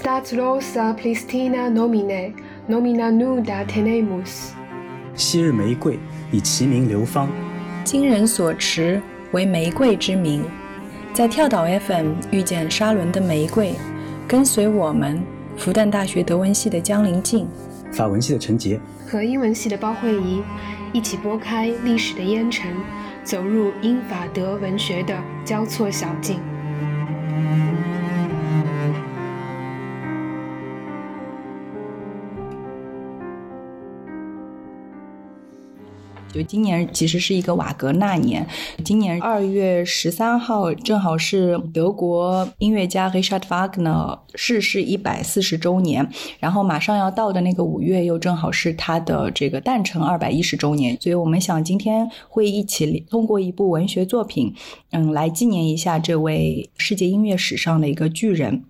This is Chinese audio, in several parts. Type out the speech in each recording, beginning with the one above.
Stat rosa plistina nomine, nomina nuda tenemus。昔日玫瑰以其名流芳，今人所持为玫瑰之名。在跳岛 FM 遇见沙伦的玫瑰，跟随我们复旦大学德文系的江林静、法文系的陈杰和英文系的包慧怡，一起拨开历史的烟尘，走入英法德文学的交错小径。就今年其实是一个瓦格纳年，今年二月十三号正好是德国音乐家 Richard Wagner 逝世一百四十周年，然后马上要到的那个五月又正好是他的这个诞辰二百一十周年，所以我们想今天会一起通过一部文学作品，嗯，来纪念一下这位世界音乐史上的一个巨人。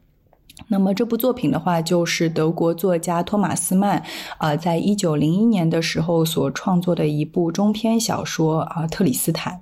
那么这部作品的话，就是德国作家托马斯曼，啊，在一九零一年的时候所创作的一部中篇小说啊，《特里斯坦》。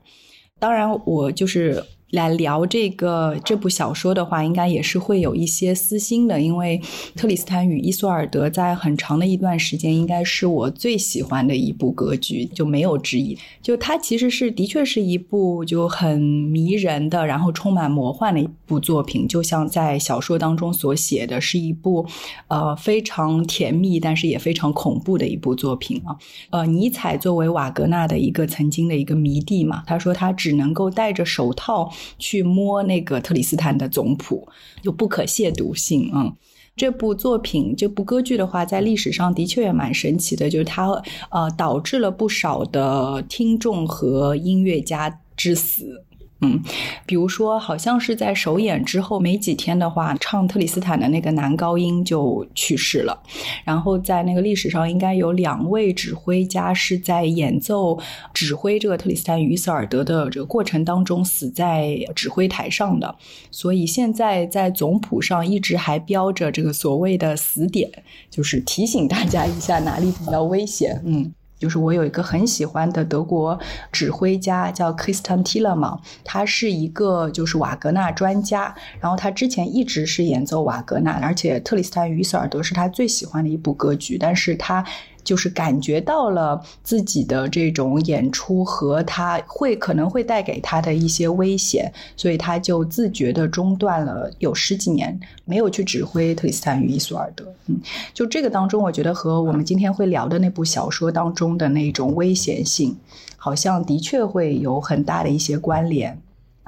当然，我就是。来聊这个这部小说的话，应该也是会有一些私心的，因为《特里斯坦与伊索尔德》在很长的一段时间，应该是我最喜欢的一部歌剧，就没有之一。就它其实是的确是一部就很迷人的，然后充满魔幻的一部作品，就像在小说当中所写的是一部呃非常甜蜜，但是也非常恐怖的一部作品啊。呃，尼采作为瓦格纳的一个曾经的一个迷弟嘛，他说他只能够戴着手套。去摸那个特里斯坦的总谱，有不可亵渎性啊！这部作品，这部歌剧的话，在历史上的确也蛮神奇的，就是它呃导致了不少的听众和音乐家之死。嗯，比如说，好像是在首演之后没几天的话，唱特里斯坦的那个男高音就去世了。然后在那个历史上，应该有两位指挥家是在演奏、指挥这个特里斯坦与伊瑟尔德的这个过程当中死在指挥台上的。所以现在在总谱上一直还标着这个所谓的死点，就是提醒大家一下哪里比较危险。嗯。就是我有一个很喜欢的德国指挥家，叫 Christian Tillem，他是一个就是瓦格纳专家，然后他之前一直是演奏瓦格纳，而且《特里斯坦与伊瑟尔德》是他最喜欢的一部歌剧，但是他。就是感觉到了自己的这种演出和他会可能会带给他的一些危险，所以他就自觉的中断了有十几年，没有去指挥特里斯坦与伊索尔德。嗯，就这个当中，我觉得和我们今天会聊的那部小说当中的那种危险性，好像的确会有很大的一些关联。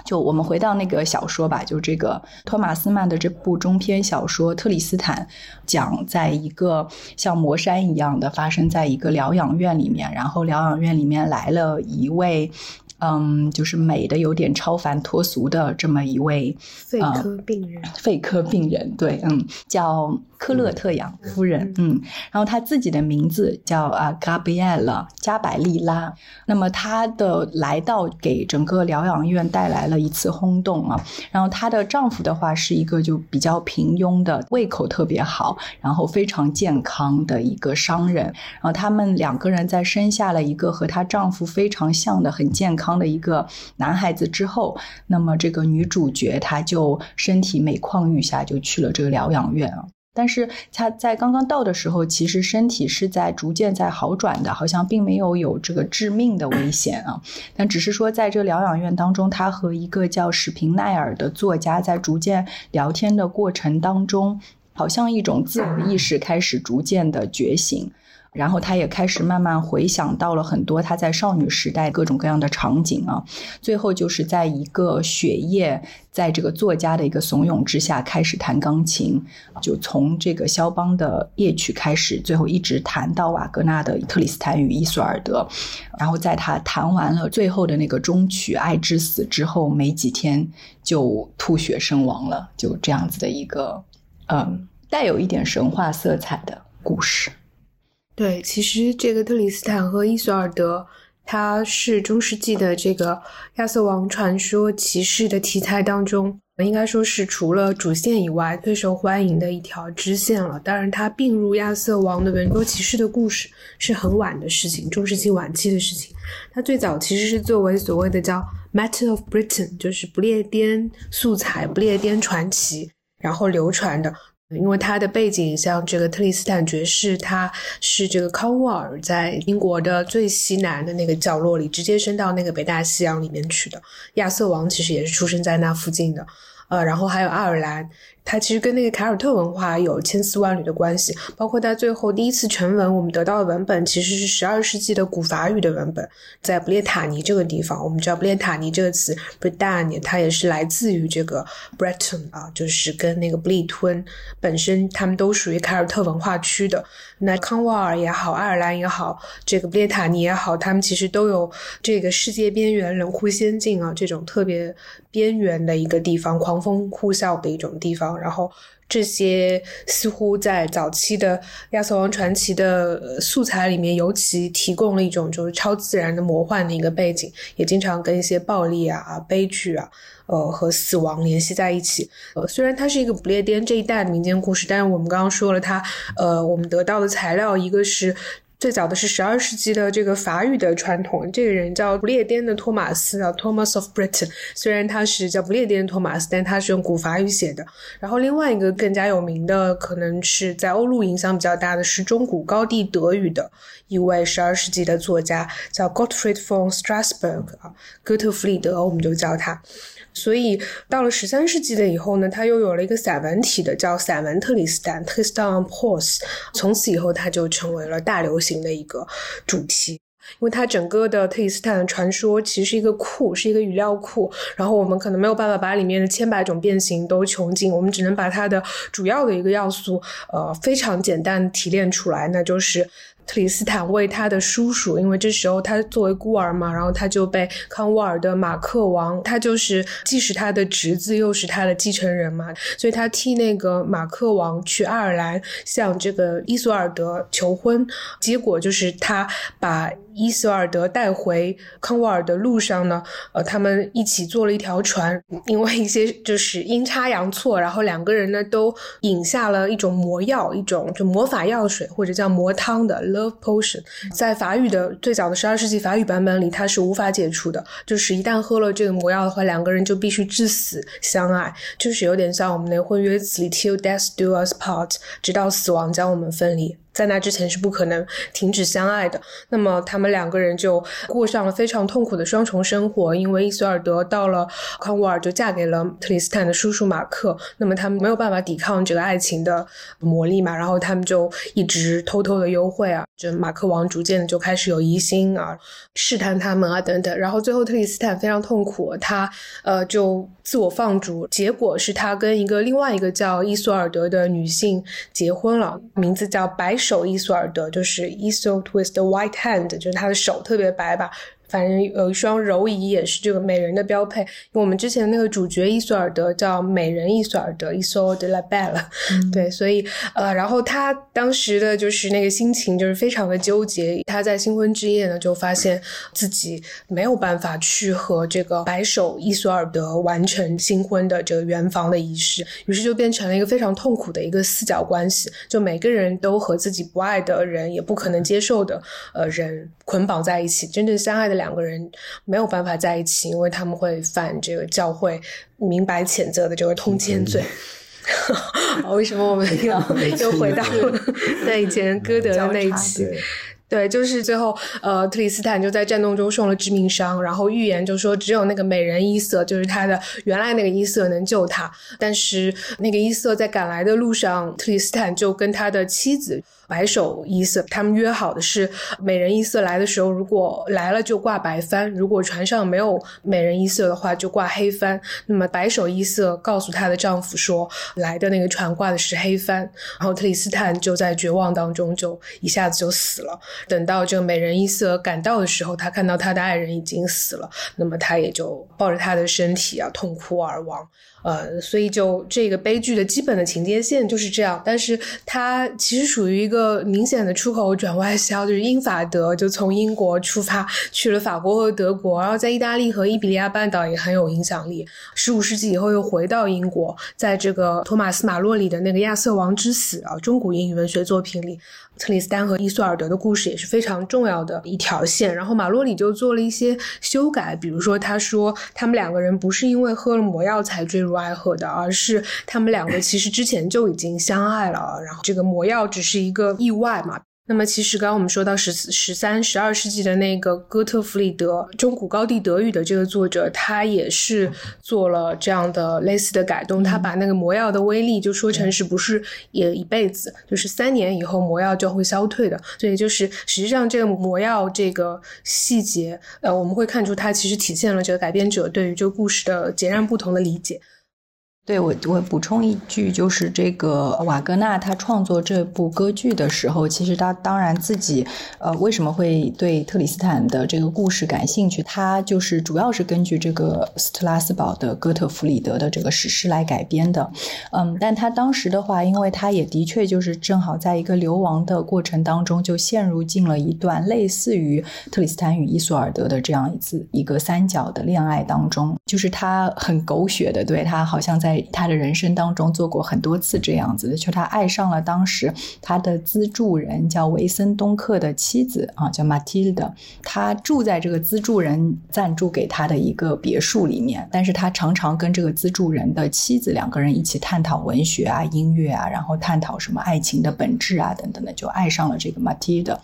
就我们回到那个小说吧，就这个托马斯曼的这部中篇小说《特里斯坦》，讲在一个像魔山一样的发生在一个疗养院里面，然后疗养院里面来了一位。嗯，就是美的有点超凡脱俗的这么一位肺科病人，肺科病人，对，嗯，叫科勒特扬夫人，嗯，然后她自己的名字叫啊 Gabriella 加百利拉。那么她的来到给整个疗养院带来了一次轰动啊。然后她的丈夫的话是一个就比较平庸的，胃口特别好，然后非常健康的一个商人。然后他们两个人在生下了一个和她丈夫非常像的很健康。的一个男孩子之后，那么这个女主角她就身体每况愈下，就去了这个疗养院啊。但是她在刚刚到的时候，其实身体是在逐渐在好转的，好像并没有有这个致命的危险啊。但只是说，在这疗养院当中，她和一个叫史平奈尔的作家在逐渐聊天的过程当中，好像一种自我意识开始逐渐的觉醒。然后他也开始慢慢回想到了很多他在少女时代各种各样的场景啊，最后就是在一个雪夜，在这个作家的一个怂恿之下开始弹钢琴，就从这个肖邦的夜曲开始，最后一直弹到瓦格纳的《特里斯坦与伊索尔德》，然后在他弹完了最后的那个终曲《爱之死》之后没几天就吐血身亡了，就这样子的一个嗯带有一点神话色彩的故事。对，其实这个特里斯坦和伊索尔德，它是中世纪的这个亚瑟王传说骑士的题材当中，应该说是除了主线以外最受欢迎的一条支线了。当然，它并入亚瑟王的圆桌骑士的故事是很晚的事情，中世纪晚期的事情。它最早其实是作为所谓的叫 Matter of Britain，就是不列颠素材、不列颠传奇，然后流传的。因为他的背景像这个特里斯坦爵士，他是这个康沃尔在英国的最西南的那个角落里，直接伸到那个北大西洋里面去的。亚瑟王其实也是出生在那附近的，呃，然后还有爱尔兰。它其实跟那个凯尔特文化有千丝万缕的关系，包括它最后第一次全文，我们得到的文本其实是十二世纪的古法语的文本，在布列塔尼这个地方，我们知道布列塔尼这个词 Bretagne，它也是来自于这个 Breton 啊，就是跟那个布利吞本身，他们都属于凯尔特文化区的。那康沃尔也好，爱尔兰也好，这个布列塔尼也好，他们其实都有这个世界边缘冷酷仙境啊，这种特别边缘的一个地方，狂风呼啸的一种地方。然后这些似乎在早期的亚瑟王传奇的素材里面，尤其提供了一种就是超自然的魔幻的一个背景，也经常跟一些暴力啊、悲剧啊，呃和死亡联系在一起。呃，虽然它是一个不列颠这一代的民间故事，但是我们刚刚说了，它呃我们得到的材料一个是。最早的是十二世纪的这个法语的传统，这个人叫不列颠的托马斯啊，Thomas of Britain。虽然他是叫不列颠托马斯，但他是用古法语写的。然后另外一个更加有名的，可能是在欧陆影响比较大的是中古高地德语的一位十二世纪的作家，叫 Gottfried von Strasberg 啊，哥特弗里德，我们就叫他。所以到了十三世纪的以后呢，他又有了一个散文体的，叫散文特里斯坦 （Tristan Pose）。从此以后，他就成为了大流行的一个主题，因为它整个的特里斯坦的传说其实是一个库，是一个语料库。然后我们可能没有办法把里面的千百种变形都穷尽，我们只能把它的主要的一个要素，呃，非常简单提炼出来，那就是。特里斯坦为他的叔叔，因为这时候他作为孤儿嘛，然后他就被康沃尔的马克王，他就是既是他的侄子，又是他的继承人嘛，所以他替那个马克王去爱尔兰向这个伊索尔德求婚，结果就是他把。伊索尔德带回康沃尔的路上呢，呃，他们一起坐了一条船，因为一些就是阴差阳错，然后两个人呢都饮下了一种魔药，一种就魔法药水或者叫魔汤的 love potion，在法语的最早的十二世纪法语版本里，它是无法解除的，就是一旦喝了这个魔药的话，两个人就必须至死相爱，就是有点像我们那婚约词里 till death do us part，直到死亡将我们分离。在那之前是不可能停止相爱的。那么他们两个人就过上了非常痛苦的双重生活，因为伊索尔德到了康沃尔就嫁给了特里斯坦的叔叔马克。那么他们没有办法抵抗这个爱情的魔力嘛，然后他们就一直偷偷的幽会啊。就马克王逐渐的就开始有疑心啊，试探他们啊等等。然后最后特里斯坦非常痛苦，他呃就自我放逐。结果是他跟一个另外一个叫伊索尔德的女性结婚了，名字叫白。手伊索尔德就是 Isolde with the white hand，就是他的手特别白吧。反正有一双柔仪也是这个美人的标配。因为我们之前那个主角伊索尔德叫美人伊索尔德，Isolde de la Belle。对，所以呃，然后他当时的就是那个心情就是非常的纠结。他在新婚之夜呢，就发现自己没有办法去和这个白手伊索尔德完成新婚的这个圆房的仪式，于是就变成了一个非常痛苦的一个四角关系。就每个人都和自己不爱的人，也不可能接受的呃人捆绑在一起，真正相爱的。两个人没有办法在一起，因为他们会犯这个教会明白谴责的这个通奸罪。为什么我们又又回到 那以前歌德的那一期？对，就是最后，呃，特里斯坦就在战斗中受了致命伤，然后预言就说只有那个美人伊瑟，就是他的原来那个伊瑟能救他。但是那个伊瑟在赶来的路上，特里斯坦就跟他的妻子。白手伊瑟，他们约好的是，美人伊瑟来的时候，如果来了就挂白帆；如果船上没有美人伊瑟的话，就挂黑帆。那么白手伊瑟告诉她的丈夫说，来的那个船挂的是黑帆。然后特里斯坦就在绝望当中，就一下子就死了。等到这个美人伊瑟赶到的时候，他看到他的爱人已经死了，那么他也就抱着他的身体啊，痛哭而亡。呃，所以就这个悲剧的基本的情节线就是这样，但是它其实属于一个明显的出口转外销，就是英法德就从英国出发去了法国和德国，然后在意大利和伊比利亚半岛也很有影响力。十五世纪以后又回到英国，在这个托马斯马洛里的那个亚瑟王之死啊，中古英语文学作品里。特里斯丹和伊索尔德的故事也是非常重要的一条线，然后马洛里就做了一些修改，比如说他说他们两个人不是因为喝了魔药才坠入爱河的，而是他们两个其实之前就已经相爱了，然后这个魔药只是一个意外嘛。那么，其实刚刚我们说到十十三、十二世纪的那个哥特弗里德《中古高地德语》的这个作者，他也是做了这样的类似的改动。他把那个魔药的威力就说成是不是也一辈子，就是三年以后魔药就会消退的。所以，就是实际上这个魔药这个细节，呃，我们会看出它其实体现了这个改编者对于这个故事的截然不同的理解。对我，我补充一句，就是这个瓦格纳他创作这部歌剧的时候，其实他当然自己，呃，为什么会对特里斯坦的这个故事感兴趣？他就是主要是根据这个斯特拉斯堡的哥特弗里德的这个史诗来改编的。嗯，但他当时的话，因为他也的确就是正好在一个流亡的过程当中，就陷入进了一段类似于特里斯坦与伊索尔德的这样一次一个三角的恋爱当中，就是他很狗血的，对他好像在。在他的人生当中做过很多次这样子的，就他爱上了当时他的资助人叫维森东克的妻子啊，叫马蒂尔他住在这个资助人赞助给他的一个别墅里面，但是他常常跟这个资助人的妻子两个人一起探讨文学啊、音乐啊，然后探讨什么爱情的本质啊等等的，就爱上了这个马蒂尔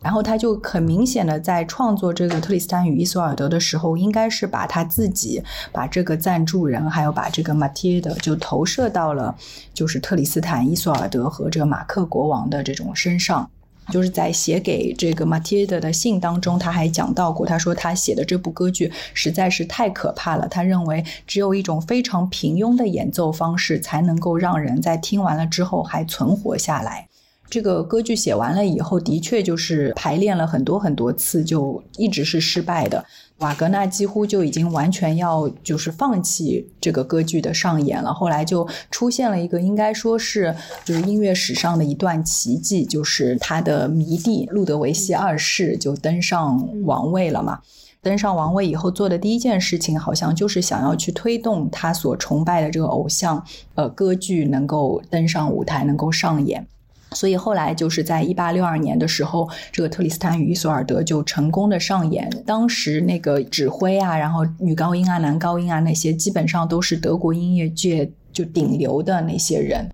然后他就很明显的在创作这个《特里斯坦与伊索尔德》的时候，应该是把他自己、把这个赞助人，还有把这个马蒂尔就投射到了就是特里斯坦、伊索尔德和这个马克国王的这种身上。就是在写给这个马蒂尔的信当中，他还讲到过，他说他写的这部歌剧实在是太可怕了。他认为只有一种非常平庸的演奏方式，才能够让人在听完了之后还存活下来。这个歌剧写完了以后，的确就是排练了很多很多次，就一直是失败的。瓦格纳几乎就已经完全要就是放弃这个歌剧的上演了。后来就出现了一个应该说是就是音乐史上的一段奇迹，就是他的迷弟路德维希二世就登上王位了嘛。登上王位以后做的第一件事情，好像就是想要去推动他所崇拜的这个偶像，呃，歌剧能够登上舞台，能够上演。所以后来就是在一八六二年的时候，这个《特里斯坦与伊索尔德》就成功的上演。当时那个指挥啊，然后女高音啊、男高音啊那些，基本上都是德国音乐界就顶流的那些人。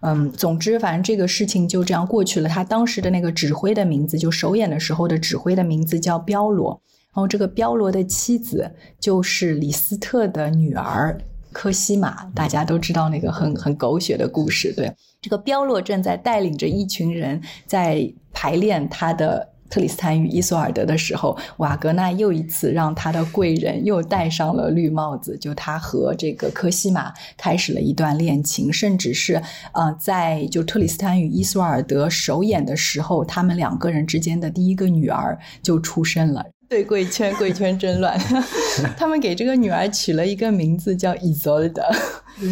嗯，总之反正这个事情就这样过去了。他当时的那个指挥的名字，就首演的时候的指挥的名字叫彪罗，然后这个彪罗的妻子就是李斯特的女儿。科西玛，大家都知道那个很很狗血的故事。对，这个彪洛正在带领着一群人在排练他的《特里斯坦与伊索尔德》的时候，瓦格纳又一次让他的贵人又戴上了绿帽子，就他和这个科西玛开始了一段恋情，甚至是呃，在就《特里斯坦与伊索尔德》首演的时候，他们两个人之间的第一个女儿就出生了。对贵圈，贵圈真乱。他们给这个女儿取了一个名字叫伊泽尔德，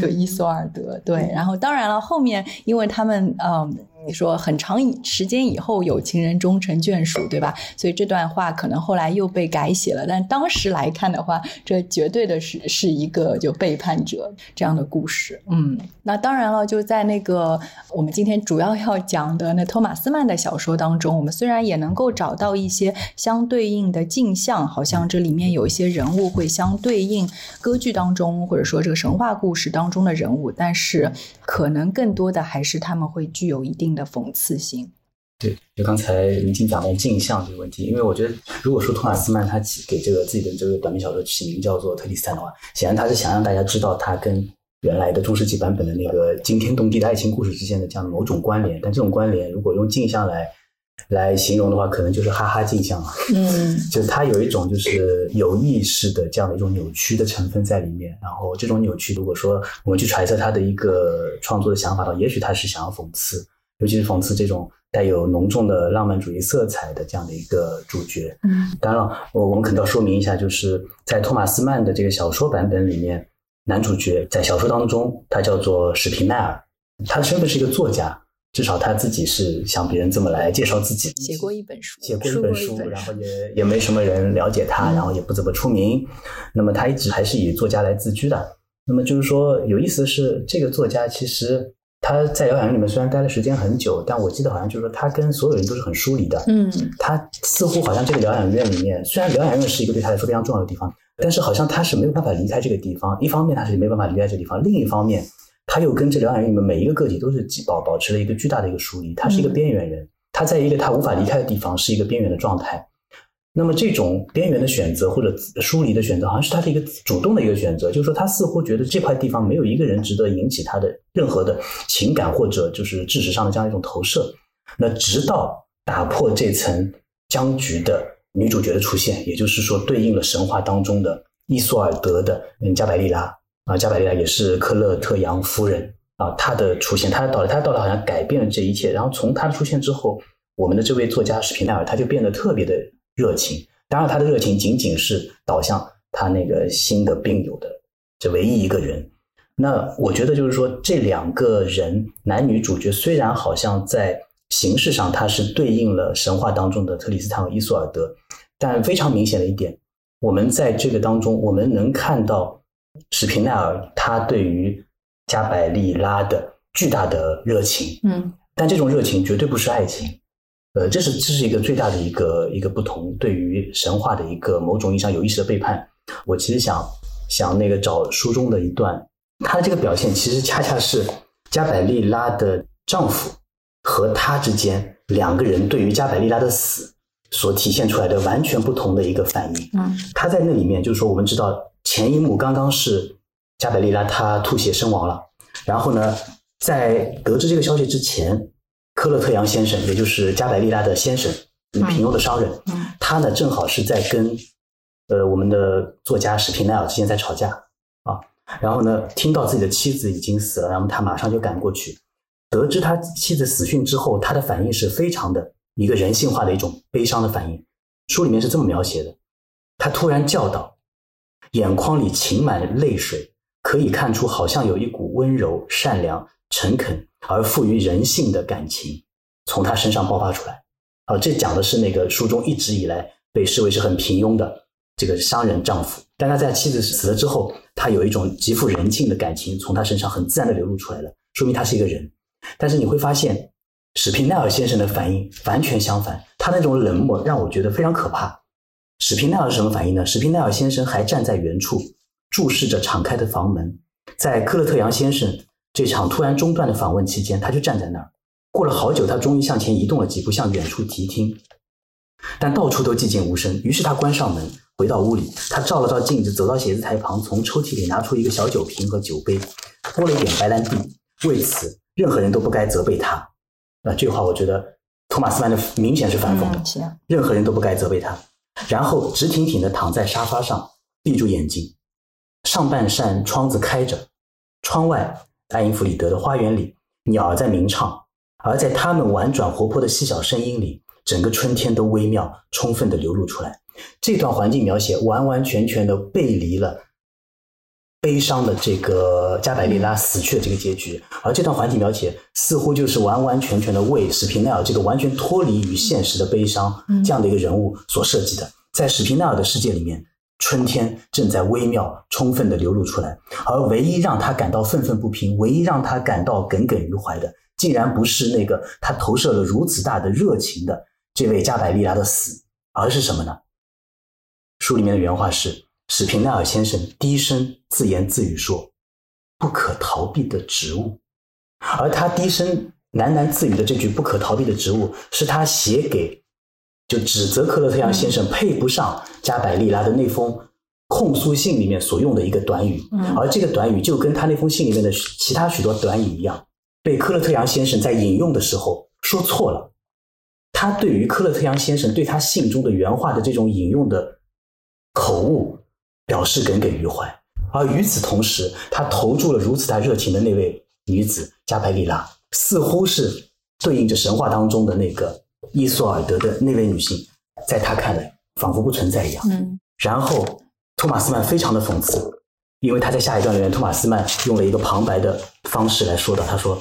就伊索尔德。对，然后当然了，后面因为他们嗯。你说很长时间以后有情人终成眷属，对吧？所以这段话可能后来又被改写了，但当时来看的话，这绝对的是是一个就背叛者这样的故事。嗯，那当然了，就在那个我们今天主要要讲的那托马斯曼的小说当中，我们虽然也能够找到一些相对应的镜像，好像这里面有一些人物会相对应歌剧当中或者说这个神话故事当中的人物，但是可能更多的还是他们会具有一定。的讽刺性，对，就刚才林静讲到镜像这个问题，因为我觉得，如果说托马斯曼他起给这个自己的这个短篇小说起名叫做《特里斯坦》的话，显然他是想让大家知道他跟原来的中世纪版本的那个惊天动地的爱情故事之间的这样的某种关联。但这种关联，如果用镜像来来形容的话，可能就是哈哈镜像了。嗯，就是他有一种就是有意识的这样的一种扭曲的成分在里面。然后这种扭曲，如果说我们去揣测他的一个创作的想法的话，也许他是想要讽刺。尤其是讽刺这种带有浓重的浪漫主义色彩的这样的一个主角。嗯，当然了，我我们可能要说明一下，就是在托马斯曼的这个小说版本里面，男主角在小说当中他叫做史皮奈尔，他的身份是一个作家，至少他自己是像别人这么来介绍自己。写过一本书，写过一本书，然后也也没什么人了解他，然后也不怎么出名。那么他一直还是以作家来自居的。那么就是说，有意思的是，这个作家其实。他在疗养院里面虽然待的时间很久，但我记得好像就是说他跟所有人都是很疏离的。嗯，他似乎好像这个疗养院里面，虽然疗养院是一个对他来说非常重要的地方，但是好像他是没有办法离开这个地方。一方面他是没办法离开这个地方，另一方面他又跟这疗养院里面每一个个体都是保保持了一个巨大的一个疏离。他是一个边缘人，他在一个他无法离开的地方是一个边缘的状态。那么这种边缘的选择或者疏离的选择，好像是他的一个主动的一个选择，就是说他似乎觉得这块地方没有一个人值得引起他的任何的情感或者就是知识上的这样一种投射。那直到打破这层僵局的女主角的出现，也就是说对应了神话当中的伊索尔德的嗯加百利拉啊，加百利也是科勒特扬夫人啊，她的出现，她的到来，她的到来好像改变了这一切。然后从她的出现之后，我们的这位作家史皮奈尔他就变得特别的。热情，当然，他的热情仅仅是导向他那个新的病友的这唯一一个人。那我觉得就是说，这两个人男女主角虽然好像在形式上他是对应了神话当中的特里斯坦和伊索尔德，但非常明显的一点，我们在这个当中我们能看到史皮奈尔他对于加百利拉的巨大的热情。嗯，但这种热情绝对不是爱情。呃，这是这是一个最大的一个一个不同，对于神话的一个某种意义上有意识的背叛。我其实想想那个找书中的一段，他的这个表现其实恰恰是加百利拉的丈夫和她之间两个人对于加百利拉的死所体现出来的完全不同的一个反应。嗯，他在那里面就是说，我们知道前一幕刚刚是加百利拉他吐血身亡了，然后呢，在得知这个消息之前。科勒特扬先生，也就是加百利拉的先生，平庸的商人，他呢正好是在跟呃我们的作家史皮奈尔之间在吵架啊，然后呢听到自己的妻子已经死了，然后他马上就赶过去，得知他妻子死讯之后，他的反应是非常的一个人性化的一种悲伤的反应。书里面是这么描写的：他突然叫道，眼眶里噙满泪水，可以看出好像有一股温柔、善良、诚恳。而富于人性的感情从他身上爆发出来，啊，这讲的是那个书中一直以来被视为是很平庸的这个商人丈夫，但他在妻子死了之后，他有一种极富人性的感情从他身上很自然的流露出来了，说明他是一个人。但是你会发现，史皮奈尔先生的反应完全相反，他那种冷漠让我觉得非常可怕。史皮奈尔是什么反应呢？史皮奈尔先生还站在原处，注视着敞开的房门，在科勒特扬先生。这场突然中断的访问期间，他就站在那儿。过了好久，他终于向前移动了几步，向远处提听，但到处都寂静无声。于是他关上门，回到屋里。他照了照镜子，走到写字台旁，从抽屉里拿出一个小酒瓶和酒杯，拨了一点白兰地。为此，任何人都不该责备他。啊，这话我觉得托马斯曼的明显是反讽的。任何人都不该责备他。然后直挺挺地躺在沙发上，闭住眼睛。上半扇窗子开着，窗外。爱因弗里德的花园里，鸟儿在鸣唱，而在它们婉转活泼的细小声音里，整个春天都微妙、充分地流露出来。这段环境描写完完全全地背离了悲伤的这个加百利拉死去的这个结局，而这段环境描写似乎就是完完全全的为史皮奈尔这个完全脱离于现实的悲伤这样的一个人物所设计的。在史皮奈尔的世界里面。春天正在微妙、充分的流露出来，而唯一让他感到愤愤不平、唯一让他感到耿耿于怀的，竟然不是那个他投射了如此大的热情的这位加百利拉的死，而是什么呢？书里面的原话是：史平奈尔先生低声自言自语说：“不可逃避的植物。”而他低声喃喃自语的这句“不可逃避的植物”，是他写给。就指责科勒特扬先生配不上加百利拉的那封控诉信里面所用的一个短语，而这个短语就跟他那封信里面的其他许多短语一样，被科勒特扬先生在引用的时候说错了。他对于科勒特扬先生对他信中的原话的这种引用的口误表示耿耿于怀，而与此同时，他投注了如此大热情的那位女子加百利拉，似乎是对应着神话当中的那个。伊索尔德的那位女性，在他看来仿佛不存在一样。嗯，然后托马斯曼非常的讽刺，因为他在下一段里面，托马斯曼用了一个旁白的方式来说到。他说：“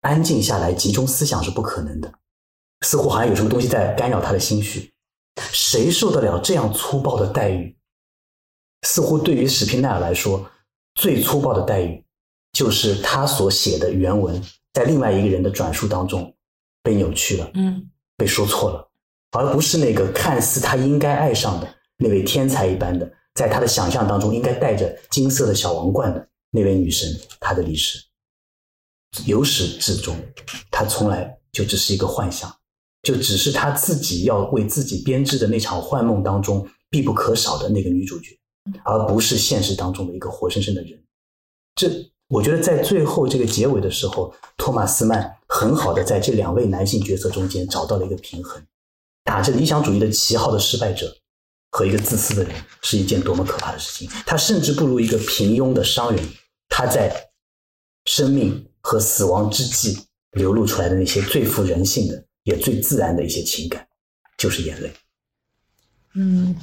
安静下来，集中思想是不可能的，似乎好像有什么东西在干扰他的心绪。谁受得了这样粗暴的待遇？似乎对于史皮奈尔来说，最粗暴的待遇就是他所写的原文在另外一个人的转述当中被扭曲了，嗯，被说错了，而不是那个看似他应该爱上的那位天才一般的，在他的想象当中应该戴着金色的小王冠的那位女神，她的历史。由始至终，他从来就只是一个幻想，就只是他自己要为自己编织的那场幻梦当中必不可少的那个女主角，而不是现实当中的一个活生生的人。这，我觉得在最后这个结尾的时候，托马斯曼很好的在这两位男性角色中间找到了一个平衡。打着理想主义的旗号的失败者和一个自私的人，是一件多么可怕的事情。他甚至不如一个平庸的商人，他在生命。和死亡之际流露出来的那些最富人性的，也最自然的一些情感，就是眼泪。嗯，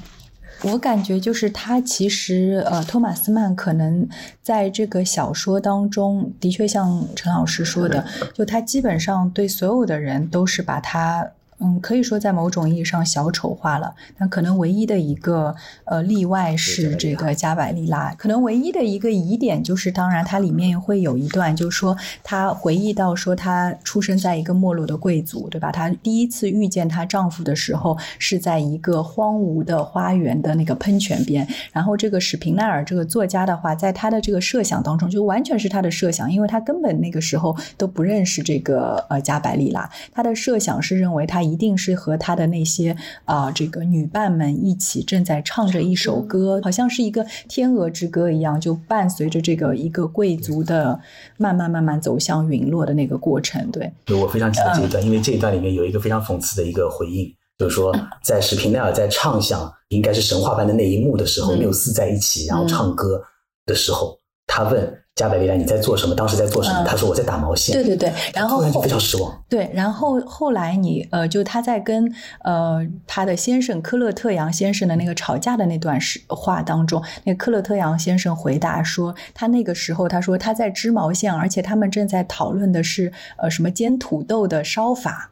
我感觉就是他其实呃，托马斯曼可能在这个小说当中，的确像陈老师说的，就他基本上对所有的人都是把他。嗯，可以说在某种意义上小丑化了，但可能唯一的一个呃例外是这个加百利拉。可能唯一的一个疑点就是，当然它里面会有一段，就是说她回忆到说她出生在一个没落的贵族，对吧？她第一次遇见她丈夫的时候是在一个荒芜的花园的那个喷泉边。然后这个史平奈尔这个作家的话，在他的这个设想当中，就完全是他的设想，因为他根本那个时候都不认识这个呃加百利拉。他的设想是认为他。一定是和他的那些啊，这个女伴们一起正在唱着一首歌，好像是一个天鹅之歌一样，就伴随着这个一个贵族的慢慢慢慢走向陨落的那个过程。对，我非常记得这一段，因为这一段里面有一个非常讽刺的一个回应，就是说，在史平奈尔在唱响应该是神话般的那一幕的时候，缪斯在一起然后唱歌的时候，他问。加百利来，你在做什么？当时在做什么？他说我在打毛线。对对对，然后非常失望。对，然后后来你呃，就他在跟呃他的先生科勒特扬先生的那个吵架的那段时话当中，那科勒特扬先生回答说，他那个时候他说他在织毛线，而且他们正在讨论的是呃什么煎土豆的烧法。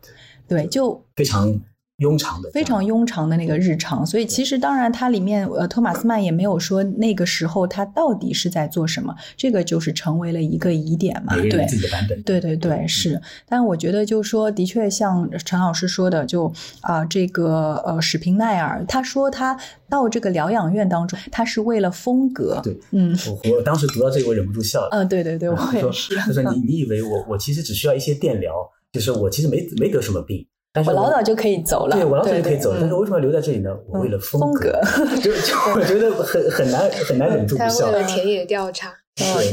对，就非常。庸常的，非常庸常的那个日常，所以其实当然，它里面呃，托马斯曼也没有说那个时候他到底是在做什么，这个就是成为了一个疑点嘛。对，自己的版本。对对对，是。但我觉得，就说的确像陈老师说的，就啊，这个呃，史平奈尔他说他到这个疗养院当中，他是为了风格。对，嗯，我我当时读到这个，我忍不住笑了。嗯，对对对，我也是。他说：“你你以为我我其实只需要一些电疗，就是我其实没没得什么病。”我老早就可以走了，对我老早就可以走了，但是为什么要留在这里呢？我为了风格，就就我觉得很很难很难忍住不笑。为了田野调查。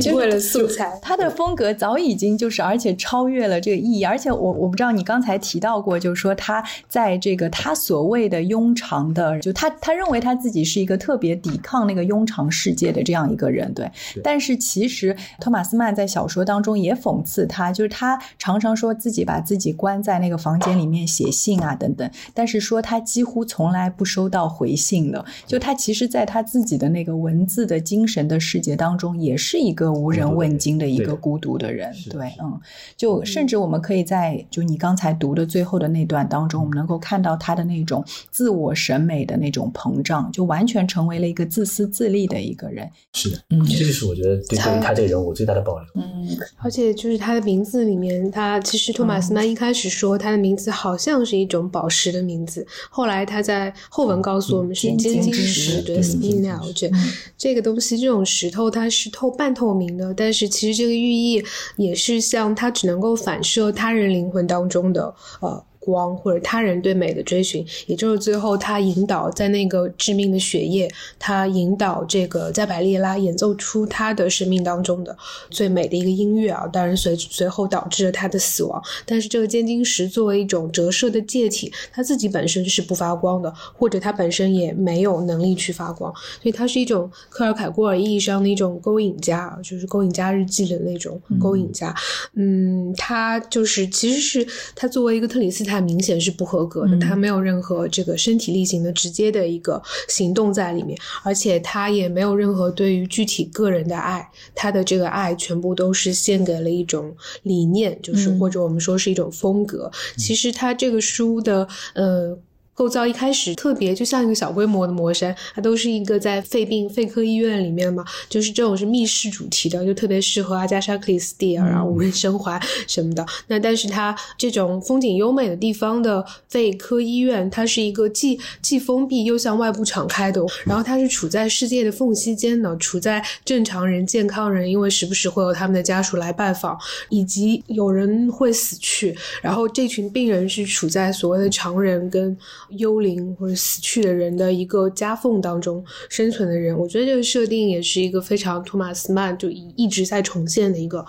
就 为了素材，他的风格早已经就是，而且超越了这个意义。而且我我不知道你刚才提到过，就是说他在这个他所谓的庸常的，就他他认为他自己是一个特别抵抗那个庸常世界的这样一个人，对。但是其实托马斯曼在小说当中也讽刺他，就是他常常说自己把自己关在那个房间里面写信啊等等，但是说他几乎从来不收到回信的。就他其实，在他自己的那个文字的精神的世界当中，也是。是一个无人问津的一个孤独的人，对，嗯，就甚至我们可以在就你刚才读的最后的那段当中，我们能够看到他的那种自我审美的那种膨胀，就完全成为了一个自私自利的一个人。是的，嗯，这就是我觉得对对于他这个人物最大的保留。嗯，而且就是他的名字里面，他其实托马斯曼一开始说他的名字好像是一种宝石的名字，后来他在后文告诉我们是尖晶石，对，spinel，这这个东西，这种石头它是透半。半透明的，但是其实这个寓意也是像它只能够反射他人灵魂当中的呃。光或者他人对美的追寻，也就是最后他引导在那个致命的血液，他引导这个加百列拉演奏出他的生命当中的最美的一个音乐啊，当然随随后导致了他的死亡。但是这个尖晶石作为一种折射的介体，它自己本身是不发光的，或者它本身也没有能力去发光，所以它是一种克尔凯郭尔意义上的一种勾引家，就是勾引家日记的那种勾引家。嗯，他就是其实是他作为一个特里斯坦。它明显是不合格的，它没有任何这个身体力行的直接的一个行动在里面，而且它也没有任何对于具体个人的爱，它的这个爱全部都是献给了一种理念，就是或者我们说是一种风格。其实它这个书的呃。构造一开始特别就像一个小规模的魔山，它都是一个在肺病肺科医院里面嘛，就是这种是密室主题的，就特别适合阿加莎克里斯蒂啊，然后无人生还什么的。那但是它这种风景优美的地方的肺科医院，它是一个既既封闭又向外部敞开的，然后它是处在世界的缝隙间的，处在正常人、健康人，因为时不时会有他们的家属来拜访，以及有人会死去，然后这群病人是处在所谓的常人跟。幽灵或者死去的人的一个夹缝当中生存的人，我觉得这个设定也是一个非常托马斯曼就一直在重现的一个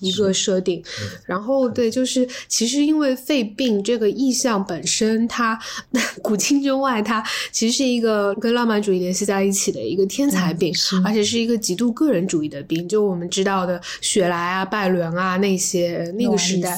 一个设定。然后对，就是其实因为肺病这个意象本身，它 古今中外，它其实是一个跟浪漫主义联系在一起的一个天才病，而且是一个极度个人主义的病。就我们知道的雪莱啊、拜伦啊那些那个时代，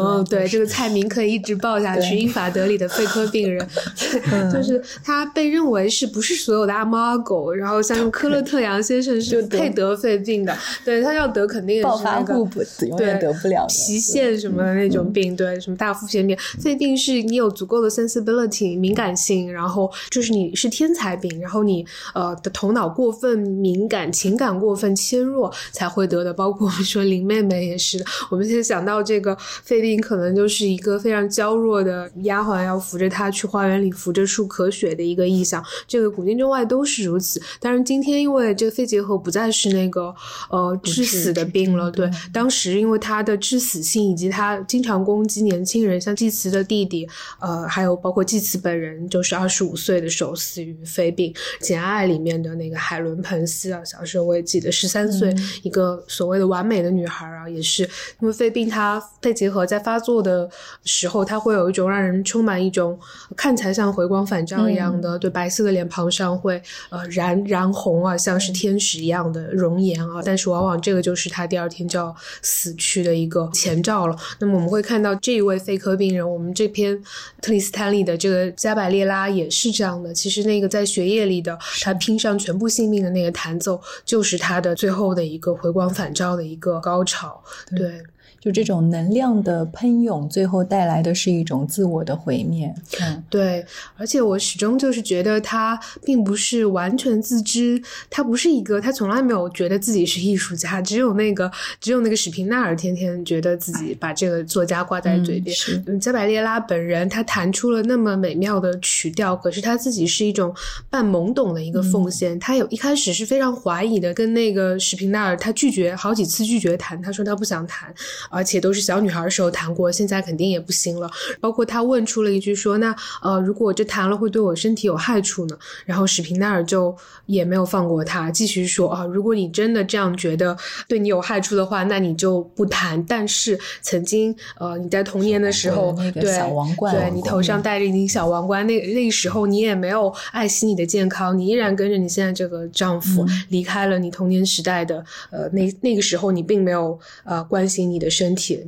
嗯，对，这个菜名可以一直报下去，英法德里的。肺科病人，就是他被认为是不是所有的阿猫阿狗，然后像科勒特杨先生是配得肺病的，对他要得肯定暴发户不永远得不了皮腺什么的那种病，对什么大腹泻病，肺病是你有足够的 sensibility 敏感性，然后就是你是天才病，然后你呃的头脑过分敏感，情感过分纤弱才会得的，包括我们说林妹妹也是，我们现在想到这个肺病，可能就是一个非常娇弱的丫鬟要。扶着他去花园里扶着树咳血的一个意象，这个古今中外都是如此。但是，今天因为这个肺结核不再是那个呃致死的病了，对。当时因为它的致死性以及它经常攻击年轻人，像济慈的弟弟，呃，还有包括济慈本人，就是二十五岁的时候死于肺病。《简爱》里面的那个海伦彭斯啊，小时候我也记得，十三岁一个所谓的完美的女孩啊，也是因为肺病，它肺结核在发作的时候，它会有一种让人充满一。一种看起来像回光返照一样的，对白色的脸庞上会呃燃燃红啊，像是天使一样的容颜啊，但是往往这个就是他第二天就要死去的一个前兆了。那么我们会看到这一位肺科病人，我们这篇特里斯坦里的这个加百列拉也是这样的。其实那个在血液里的他拼上全部性命的那个弹奏，就是他的最后的一个回光返照的一个高潮。对。就这种能量的喷涌，最后带来的是一种自我的毁灭。嗯，对。而且我始终就是觉得他并不是完全自知，他不是一个，他从来没有觉得自己是艺术家。只有那个，只有那个史平纳尔天天觉得自己把这个作家挂在嘴边。加百列拉本人，他弹出了那么美妙的曲调，可是他自己是一种半懵懂的一个奉献。他有一开始是非常怀疑的，跟那个史平纳尔，他拒绝好几次拒绝弹，他说他不想弹。而且都是小女孩的时候谈过，现在肯定也不行了。包括他问出了一句说：“那呃，如果我这谈了会对我身体有害处呢？”然后史平奈尔就也没有放过他，继续说：“啊，如果你真的这样觉得对你有害处的话，那你就不谈。但是曾经呃你在童年的时候，对小王冠，对你头上戴着一顶小王冠，那那个时候你也没有爱惜你的健康，你依然跟着你现在这个丈夫离开了你童年时代的呃那那个时候你并没有呃关心你的。”身体，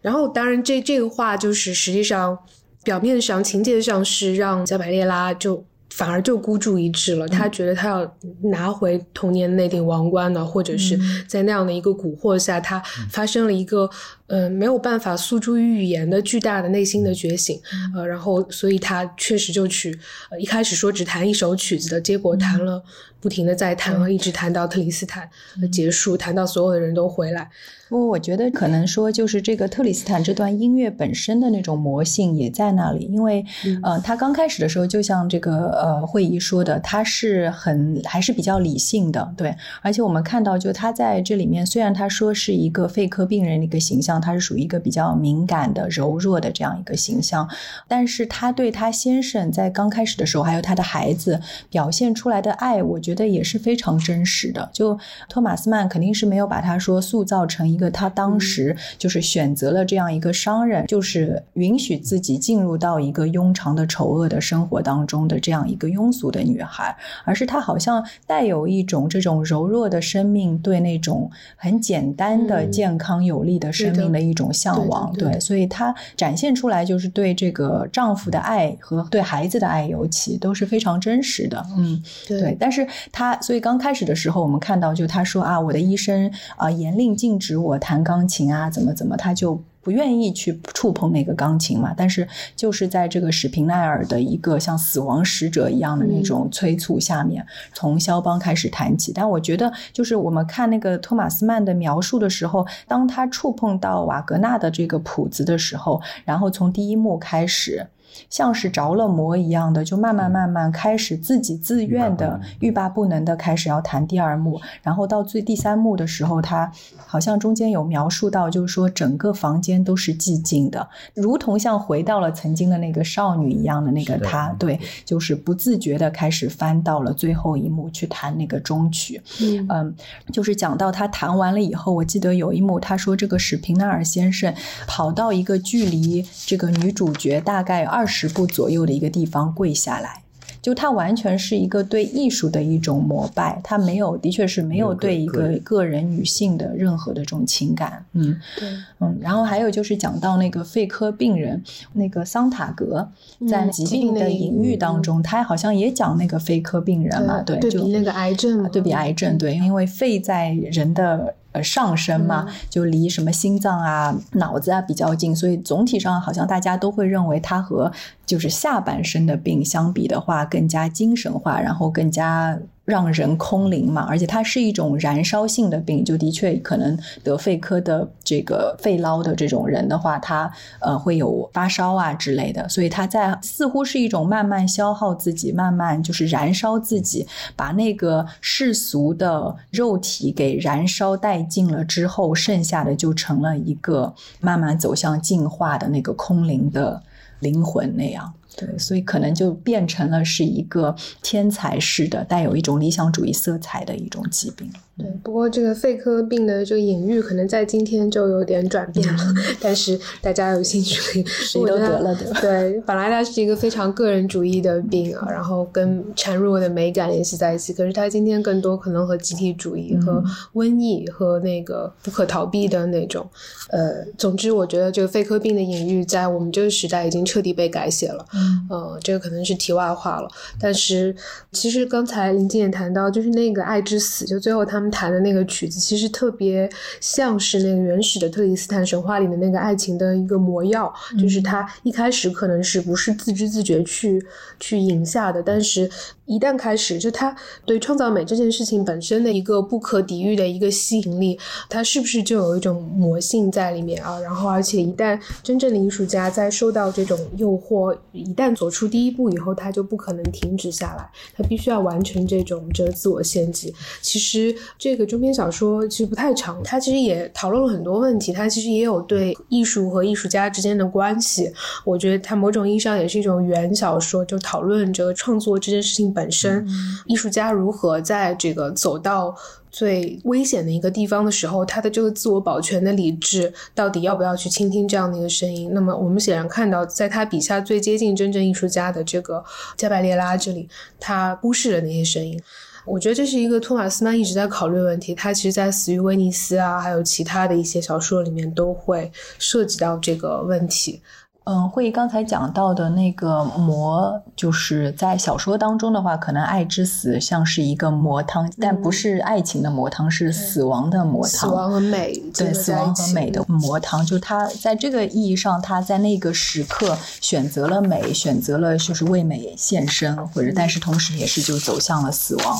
然后当然，这这个话就是实际上表面上情节上是让加百列拉就反而就孤注一掷了。他觉得他要拿回童年那顶王冠呢，或者是在那样的一个蛊惑下，他发生了一个呃没有办法诉诸于语言的巨大的内心的觉醒。呃，然后所以他确实就去呃一开始说只弹一首曲子的，结果弹了不停的在弹，一直弹到特里斯坦结束，弹到所有的人都回来。不过我觉得可能说，就是这个特里斯坦这段音乐本身的那种魔性也在那里，因为，呃，他刚开始的时候，就像这个呃会议说的，他是很还是比较理性的，对。而且我们看到，就他在这里面，虽然他说是一个肺科病人的一个形象，他是属于一个比较敏感的、柔弱的这样一个形象，但是她对她先生在刚开始的时候，还有她的孩子表现出来的爱，我觉得也是非常真实的。就托马斯曼肯定是没有把她说塑造成。一个她当时就是选择了这样一个商人，就是允许自己进入到一个庸常的丑恶的生活当中的这样一个庸俗的女孩，而是她好像带有一种这种柔弱的生命对那种很简单的健康有力的生命的一种向往。对，所以她展现出来就是对这个丈夫的爱和对孩子的爱，尤其都是非常真实的。嗯，对。但是她所以刚开始的时候，我们看到就她说啊，我的医生啊严令禁止。我弹钢琴啊，怎么怎么，她就不愿意去触碰那个钢琴嘛，但是就是在这个史平奈尔的一个像死亡使者一样的那种催促下面，从肖邦开始弹起。但我觉得，就是我们看那个托马斯曼的描述的时候，当他触碰到瓦格纳的这个谱子的时候，然后从第一幕开始。像是着了魔一样的，就慢慢慢慢开始自己自愿的欲罢不能的开始要弹第二幕，然后到最第三幕的时候，他好像中间有描述到，就是说整个房间都是寂静的，如同像回到了曾经的那个少女一样的那个他，对，就是不自觉的开始翻到了最后一幕去弹那个终曲，嗯，就是讲到他弹完了以后，我记得有一幕他说这个史平纳尔先生跑到一个距离这个女主角大概二。二十步左右的一个地方跪下来，就他完全是一个对艺术的一种膜拜，他没有，的确是没有对一个个人女性的任何的这种情感。嗯，对，嗯，然后还有就是讲到那个肺科病人，那个桑塔格在疾病的隐喻当中，他好像也讲那个肺科病人嘛，对，对比那个癌症，对比癌症，对，因为肺在人的。呃，上身嘛，就离什么心脏啊、脑子啊比较近，所以总体上好像大家都会认为它和就是下半身的病相比的话，更加精神化，然后更加。让人空灵嘛，而且它是一种燃烧性的病，就的确可能得肺科的这个肺痨的这种人的话，他呃会有发烧啊之类的，所以他在似乎是一种慢慢消耗自己，慢慢就是燃烧自己，把那个世俗的肉体给燃烧殆尽了之后，剩下的就成了一个慢慢走向进化的那个空灵的灵魂那样。对，所以可能就变成了是一个天才式的、带有一种理想主义色彩的一种疾病。对，不过这个肺科病的这个隐喻可能在今天就有点转变了，但是大家有兴趣可以，谁都得了的。对，本来它是一个非常个人主义的病啊，然后跟孱弱的美感联系在一起，可是它今天更多可能和集体主义、和瘟疫、和那个不可逃避的那种。呃，总之，我觉得这个肺科病的隐喻在我们这个时代已经彻底被改写了。嗯，呃，这个可能是题外话了。但是，其实刚才林静也谈到，就是那个爱之死，就最后他们弹的那个曲子，其实特别像是那个原始的特里斯坦神话里的那个爱情的一个魔药。就是他一开始可能是不是自知自觉去去饮下的，但是一旦开始，就他对创造美这件事情本身的一个不可抵御的一个吸引力，他是不是就有一种魔性在里面啊？然后，而且一旦真正的艺术家在受到这种诱惑，一旦走出第一步以后，他就不可能停止下来，他必须要完成这种这自我献祭。其实这个中篇小说其实不太长，它其实也讨论了很多问题，它其实也有对艺术和艺术家之间的关系。我觉得它某种意义上也是一种原小说，就讨论这个创作这件事情本身，艺术家如何在这个走到。最危险的一个地方的时候，他的这个自我保全的理智到底要不要去倾听这样的一个声音？那么我们显然看到，在他笔下最接近真正艺术家的这个加百列拉这里，他忽视了那些声音。我觉得这是一个托马斯曼一直在考虑问题。他其实，在《死于威尼斯》啊，还有其他的一些小说里面，都会涉及到这个问题。嗯，会议刚才讲到的那个魔，就是在小说当中的话，可能爱之死像是一个魔汤，但不是爱情的魔汤，是死亡的魔汤。死亡和美，对，死亡和美的魔汤，就他在这个意义上，他在那个时刻选择了美，选择了就是为美献身，或者但是同时也是就走向了死亡。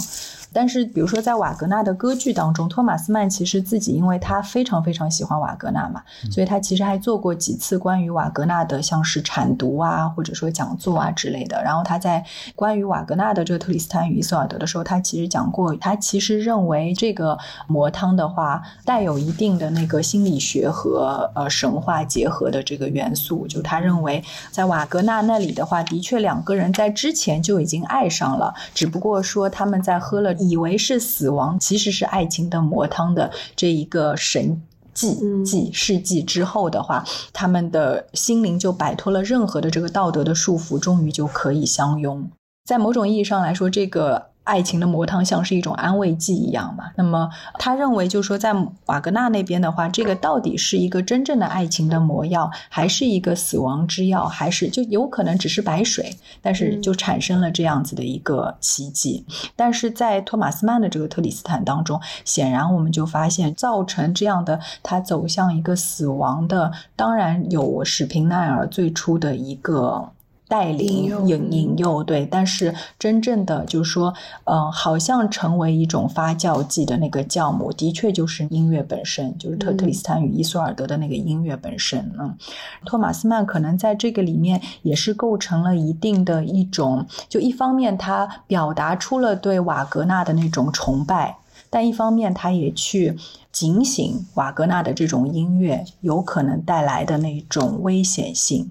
但是，比如说在瓦格纳的歌剧当中，托马斯曼其实自己，因为他非常非常喜欢瓦格纳嘛，所以他其实还做过几次关于瓦格纳的，像是产读啊，或者说讲座啊之类的。然后他在关于瓦格纳的这个特里斯坦与伊索尔德的时候，他其实讲过，他其实认为这个魔汤的话带有一定的那个心理学和呃神话结合的这个元素。就他认为，在瓦格纳那里的话，的确两个人在之前就已经爱上了，只不过说他们在喝了。以为是死亡，其实是爱情的魔汤的这一个神迹迹事迹之后的话，他们的心灵就摆脱了任何的这个道德的束缚，终于就可以相拥。在某种意义上来说，这个爱情的魔汤像是一种安慰剂一样嘛。那么他认为，就是说，在瓦格纳那边的话，这个到底是一个真正的爱情的魔药，还是一个死亡之药，还是就有可能只是白水，但是就产生了这样子的一个奇迹。但是在托马斯曼的这个特里斯坦当中，显然我们就发现，造成这样的他走向一个死亡的，当然有史平奈尔最初的一个。带领引引诱对，但是真正的就是说，嗯，好像成为一种发酵剂的那个酵母，的确就是音乐本身，就是特特里斯坦与伊索尔德的那个音乐本身。嗯，托马斯曼可能在这个里面也是构成了一定的一种，就一方面他表达出了对瓦格纳的那种崇拜，但一方面他也去警醒瓦格纳的这种音乐有可能带来的那种危险性。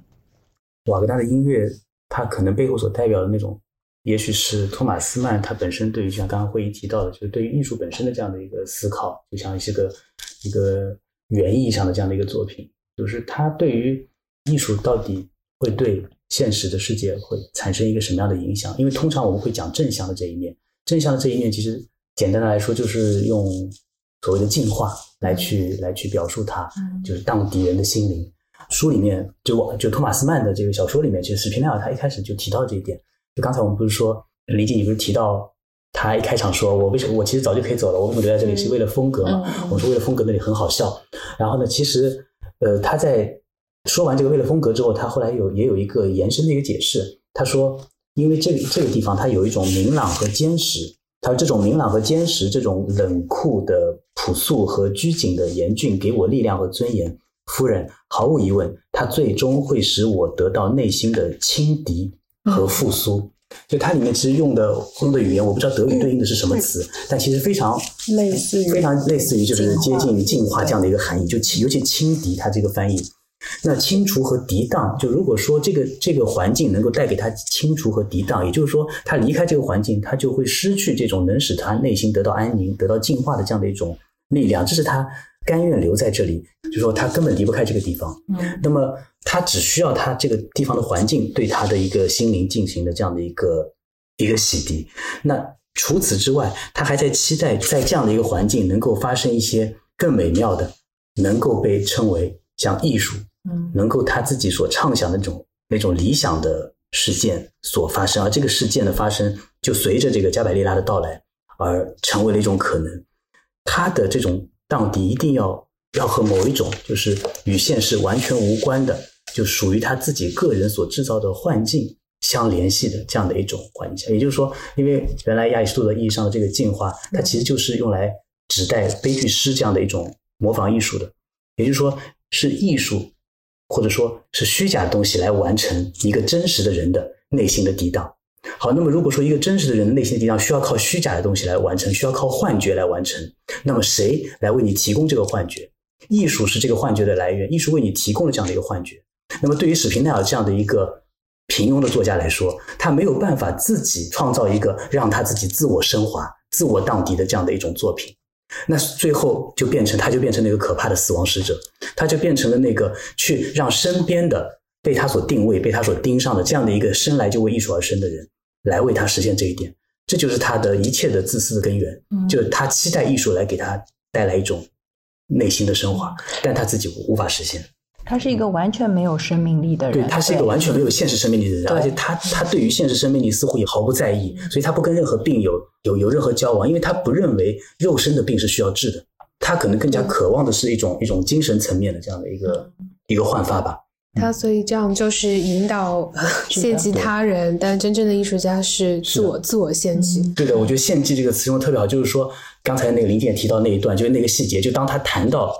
瓦格纳的音乐，它可能背后所代表的那种，也许是托马斯曼他本身对于就像刚刚会议提到的，就是对于艺术本身的这样的一个思考，就像一些个一个原意义上的这样的一个作品，就是他对于艺术到底会对现实的世界会产生一个什么样的影响？因为通常我们会讲正向的这一面，正向的这一面其实简单的来说就是用所谓的进化来去来去表述它，就是荡涤人的心灵。书里面就就托马斯曼的这个小说里面，其实史皮奈尔他一开始就提到这一点。就刚才我们不是说李静，你不是提到他一开场说，我为什么我其实早就可以走了，我为什么留在这里是为了风格嘛？我说为了风格那里很好笑。然后呢，其实呃他在说完这个为了风格之后，他后来有也有一个延伸的一个解释。他说，因为这这个地方它有一种明朗和坚实，他说这种明朗和坚实，这种冷酷的朴素和拘谨的严峻，给我力量和尊严。夫人，毫无疑问，它最终会使我得到内心的轻敌和复苏。就它里面其实用的用的语言，我不知道德语对应的是什么词，但其实非常类似于非常类似于就是接近进化这样的一个含义。就尤其轻敌，它这个翻译，那清除和涤荡，就如果说这个这个环境能够带给他清除和涤荡，也就是说他离开这个环境，他就会失去这种能使他内心得到安宁、得到净化的这样的一种力量。这是他。甘愿留在这里，就说他根本离不开这个地方。嗯，那么他只需要他这个地方的环境对他的一个心灵进行的这样的一个一个洗涤。那除此之外，他还在期待在这样的一个环境能够发生一些更美妙的，能够被称为像艺术，嗯，能够他自己所畅想的那种那种理想的事件所发生。而这个事件的发生，就随着这个加百列拉的到来而成为了一种可能。他的这种。到底一定要要和某一种就是与现实完全无关的，就属于他自己个人所制造的幻境相联系的这样的一种环境。也就是说，因为原来亚里士多德意义上的这个进化，它其实就是用来指代悲剧诗这样的一种模仿艺术的。也就是说，是艺术或者说是虚假的东西来完成一个真实的人的内心的抵挡。好，那么如果说一个真实的人内心的力量需要靠虚假的东西来完成，需要靠幻觉来完成，那么谁来为你提供这个幻觉？艺术是这个幻觉的来源，艺术为你提供了这样的一个幻觉。那么对于史平奈尔这样的一个平庸的作家来说，他没有办法自己创造一个让他自己自我升华、自我荡涤的这样的一种作品，那最后就变成他就变成那个可怕的死亡使者，他就变成了那个去让身边的被他所定位、被他所盯上的这样的一个生来就为艺术而生的人。来为他实现这一点，这就是他的一切的自私的根源。嗯，就是他期待艺术来给他带来一种内心的升华，但他自己无法实现。他是一个完全没有生命力的人，对他是一个完全没有现实生命力的人，而且他他对于现实生命力似乎也毫不在意，所以他不跟任何病有有有任何交往，因为他不认为肉身的病是需要治的，他可能更加渴望的是一种一种精神层面的这样的一个一个焕发吧。他所以这样就是引导献祭他人，但真正的艺术家是自我自我献祭。对的，我觉得“献祭”这个词用的特别好，就是说刚才那个林健提到那一段，就是那个细节，就当他谈到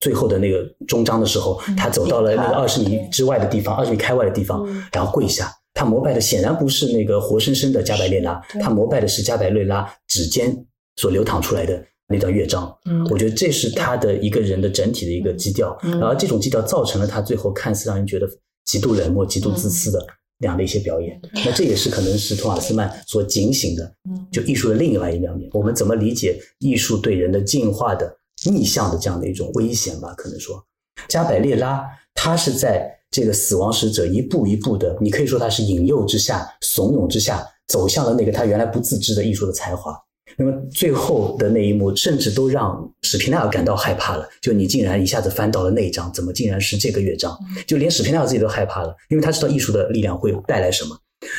最后的那个终章的时候，他走到了那个二十米之外的地方，二十米开外的地方，然后跪下，他膜拜的显然不是那个活生生的加百列拉，他膜拜的是加百列拉指尖所流淌出来的。那段乐章，嗯，我觉得这是他的一个人的整体的一个基调，然后这种基调造成了他最后看似让人觉得极度冷漠、极度自私的那样的一些表演。那这也是可能是托马斯曼所警醒的，就艺术的另外一两面。我们怎么理解艺术对人的进化的逆向的这样的一种危险吧？可能说，加百列拉他是在这个死亡使者一步一步的，你可以说他是引诱之下、怂恿之下，走向了那个他原来不自知的艺术的才华。那么最后的那一幕，甚至都让史皮纳尔感到害怕了。就你竟然一下子翻到了那一章，怎么竟然是这个乐章？就连史皮纳尔自己都害怕了，因为他知道艺术的力量会带来什么。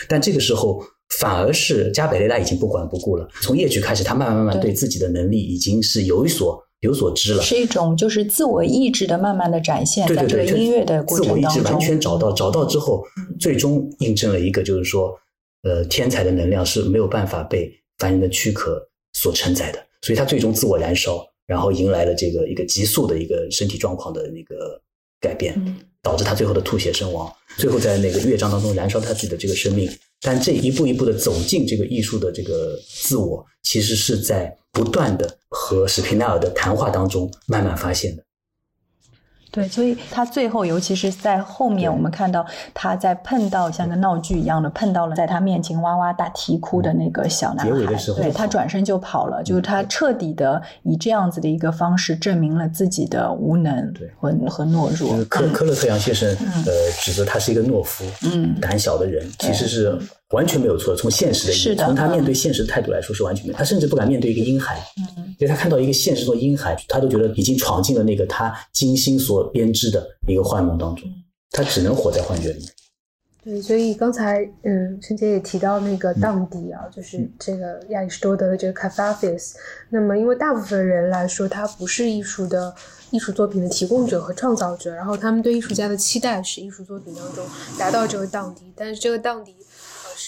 但这个时候，反而是加百列拉已经不管不顾了。从夜曲开始，他慢慢慢慢对自己的能力已经是有所有所知了，是一种就是自我意志的慢慢的展现，在这个音乐的过程当中，自我意志完全找到，嗯找到之后，最终印证了一个，就是说，呃，天才的能量是没有办法被凡人的躯壳所承载的，所以他最终自我燃烧，然后迎来了这个一个急速的一个身体状况的那个改变，嗯导致他最后的吐血身亡，最后在那个乐章当中燃烧他自己的这个生命。但这一步一步的走进这个艺术的这个自我，其实是在不断的和史皮纳尔的谈话当中慢慢发现的。对，所以他最后，尤其是在后面，我们看到他在碰到像个闹剧一样的碰到了在他面前哇哇大啼哭的那个小男结尾孩，的时候对他转身就跑了，就是他彻底的以这样子的一个方式证明了自己的无能对。和和懦弱就是。科科勒特扬先生，呃，指责他是一个懦夫、嗯。胆小的人，其实是完全没有错。从现实的意义，是的从他面对现实的态度来说，是完全没有。他甚至不敢面对一个婴孩，嗯因为他看到一个现实中的婴孩，他都觉得已经闯进了那个他精心所编织的一个幻梦当中，他只能活在幻觉里面。对，所以刚才嗯，陈姐也提到那个荡涤啊，就是这个亚里士多德的这个 catharsis。那么，因为大部分人来说，他不是艺术的艺术作品的提供者和创造者，然后他们对艺术家的期待是艺术作品当中达到这个荡涤，但是这个荡涤。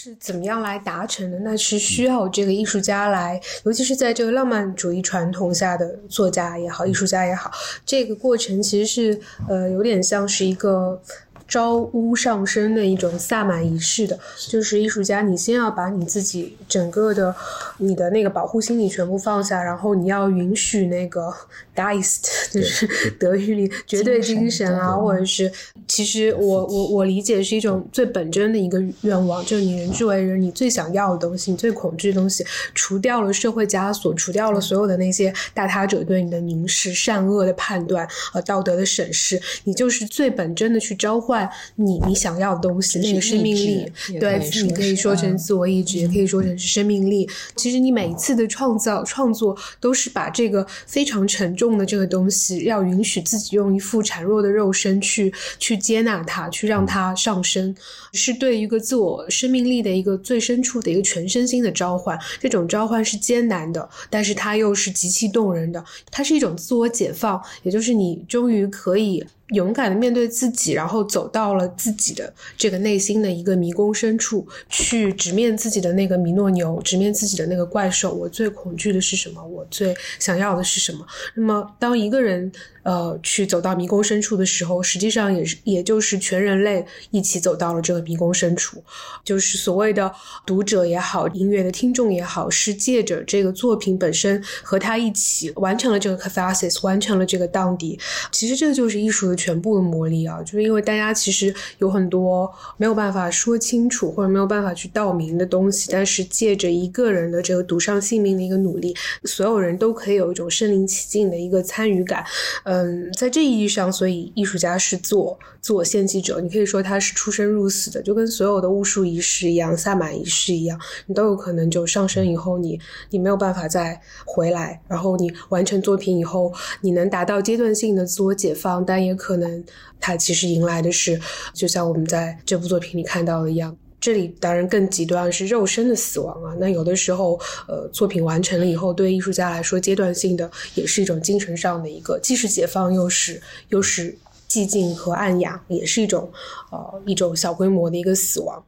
是怎么样来达成的？那是需要这个艺术家来，尤其是在这个浪漫主义传统下的作家也好，艺术家也好，这个过程其实是呃有点像是一个招巫上身的一种萨满仪式的，就是艺术家，你先要把你自己整个的你的那个保护心理全部放下，然后你要允许那个 Geist，就是德语里绝对精神啊，或者是其实我我我理解是一种最本真的一个愿望，就是你人之为人，你最想要的东西，你最恐惧的东西，除掉了社会枷锁，除掉了所有的那些大他者对你的凝视、善恶的判断、呃道德的审视，你就是最本真的去召唤你你想要的东西，那个生命力，对，你可以说成自我意志，也可以说成是生命力。其实你每一次的创造创作，都是把这个非常沉重的这个东西，要允许自己用一副孱弱的肉身去去接纳它，去让它上升，是对一个自我生命力的一个最深处的一个全身心的召唤。这种召唤是艰难的，但是它又是极其动人的，它是一种自我解放，也就是你终于可以。勇敢的面对自己，然后走到了自己的这个内心的一个迷宫深处，去直面自己的那个米诺牛，直面自己的那个怪兽。我最恐惧的是什么？我最想要的是什么？那么，当一个人呃去走到迷宫深处的时候，实际上也是，也就是全人类一起走到了这个迷宫深处，就是所谓的读者也好，音乐的听众也好，是借着这个作品本身和他一起完成了这个 catharsis，完成了这个荡涤。其实这个就是艺术的全部的魔力啊！就是因为大家其实有很多没有办法说清楚或者没有办法去道明的东西，但是借着一个人的这个赌上性命的一个努力，所有人都可以有一种身临其境的一个参与感。嗯，在这意义上，所以艺术家是自我自我献祭者，你可以说他是出生入死的，就跟所有的巫术仪式一样，萨满仪式一样，你都有可能就上升以后你，你没有办法再回来，然后你完成作品以后，你能达到阶段性的自我解放，但也可可能它其实迎来的是，就像我们在这部作品里看到的一样。这里当然更极端是肉身的死亡啊，那有的时候，呃，作品完成了以后，对艺术家来说，阶段性的也是一种精神上的一个，既是解放，又是又是寂静和暗哑，也是一种呃一种小规模的一个死亡。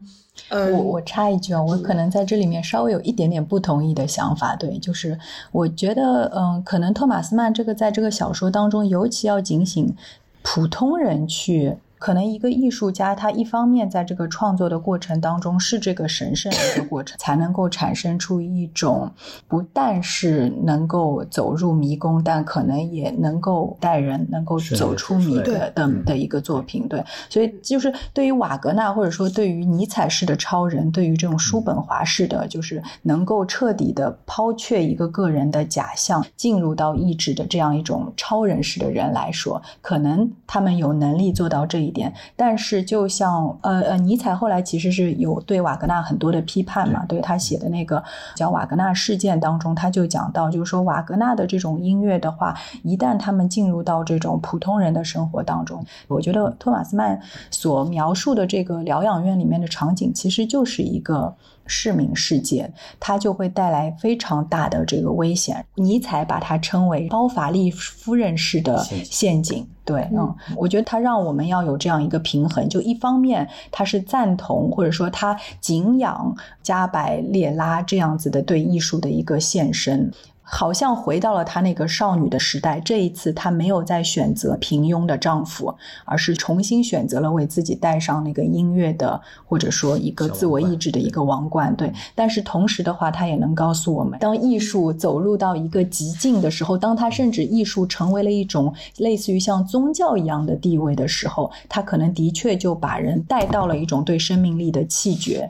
嗯，我我插一句啊，我可能在这里面稍微有一点点不同意的想法，对，就是我觉得，嗯，可能托马斯曼这个在这个小说当中，尤其要警醒普通人去。可能一个艺术家，他一方面在这个创作的过程当中是这个神圣的一个过程，才能够产生出一种不但是能够走入迷宫，但可能也能够带人能够走出迷对的的的一个作品。对，所以就是对于瓦格纳，或者说对于尼采式的超人，对于这种叔本华式的，就是能够彻底的抛却一个个人的假象，进入到意志的这样一种超人式的人来说，可能他们有能力做到这一点。但是就像呃呃，尼采后来其实是有对瓦格纳很多的批判嘛，对他写的那个叫《瓦格纳事件》当中，他就讲到，就是说瓦格纳的这种音乐的话，一旦他们进入到这种普通人的生活当中，我觉得托马斯曼所描述的这个疗养院里面的场景，其实就是一个。市民世界，它就会带来非常大的这个危险。尼采把它称为包法利夫人式的陷阱。对，嗯，我觉得他让我们要有这样一个平衡，就一方面他是赞同或者说他敬仰加百列拉这样子的对艺术的一个献身。好像回到了她那个少女的时代。这一次，她没有再选择平庸的丈夫，而是重新选择了为自己戴上那个音乐的，或者说一个自我意志的一个王冠。对，但是同时的话，她也能告诉我们，当艺术走入到一个极境的时候，当它甚至艺术成为了一种类似于像宗教一样的地位的时候，它可能的确就把人带到了一种对生命力的气绝。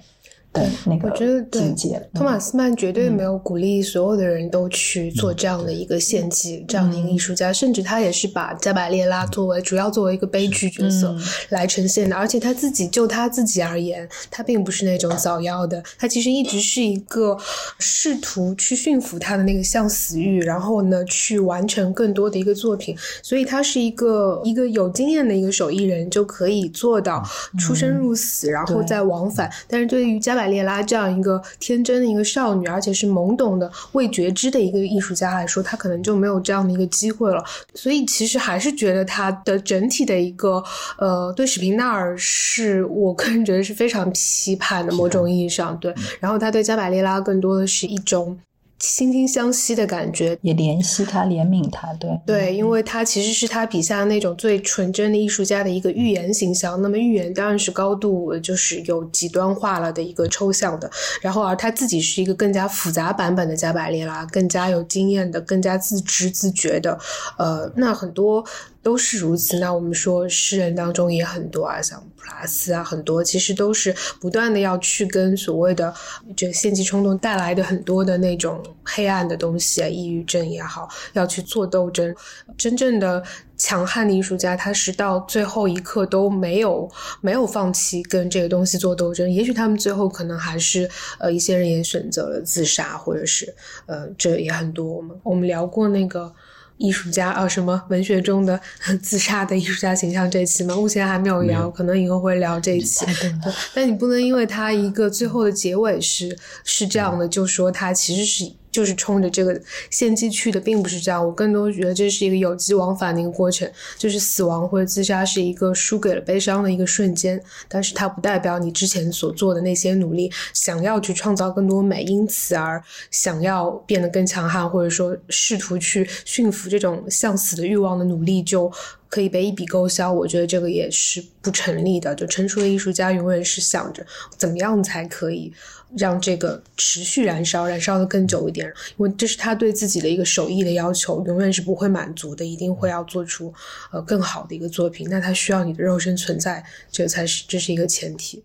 对，那个我觉得境界，托马斯曼绝对没有鼓励所有的人都去做这样的一个献祭，这样的一个艺术家，甚至他也是把加百列拉作为主要作为一个悲剧角色来呈现的。而且他自己就他自己而言，他并不是那种早夭的，他其实一直是一个试图去驯服他的那个向死欲，然后呢去完成更多的一个作品。所以他是一个一个有经验的一个手艺人，就可以做到出生入死，然后再往返。但是对于加百列拉这样一个天真的一个少女，而且是懵懂的未觉知的一个艺术家来说，她可能就没有这样的一个机会了。所以，其实还是觉得她的整体的一个呃，对史平纳尔是我个人觉得是非常批判的，某种意义上对。然后，他对加百列拉更多的是一种。惺惺相惜的感觉，也怜惜他，怜悯他，对对，因为他其实是他笔下那种最纯真的艺术家的一个寓言形象。那么寓言当然是高度就是有极端化了的一个抽象的，然后而他自己是一个更加复杂版本的加百列拉，更加有经验的，更加自知自觉的。呃，那很多。都是如此。那我们说诗人当中也很多啊，像普拉斯啊，很多其实都是不断的要去跟所谓的这个献祭冲动带来的很多的那种黑暗的东西啊，抑郁症也好，要去做斗争。真正的强悍的艺术家，他是到最后一刻都没有没有放弃跟这个东西做斗争。也许他们最后可能还是呃一些人也选择了自杀，或者是呃这也很多。我们我们聊过那个。艺术家啊，什么文学中的 自杀的艺术家形象？这期吗？目前还没有聊，可能以后会聊这一期。对，但你不能因为他一个最后的结尾是是这样的，就说他其实是。就是冲着这个献祭去的，并不是这样。我更多觉得这是一个有机往返的一个过程，就是死亡或者自杀是一个输给了悲伤的一个瞬间，但是它不代表你之前所做的那些努力，想要去创造更多美，因此而想要变得更强悍，或者说试图去驯服这种向死的欲望的努力就可以被一笔勾销。我觉得这个也是不成立的。就成熟的艺术家永远是想着怎么样才可以。让这个持续燃烧，燃烧的更久一点，因为这是他对自己的一个手艺的要求，永远是不会满足的，一定会要做出呃更好的一个作品。那他需要你的肉身存在，这才是这是一个前提。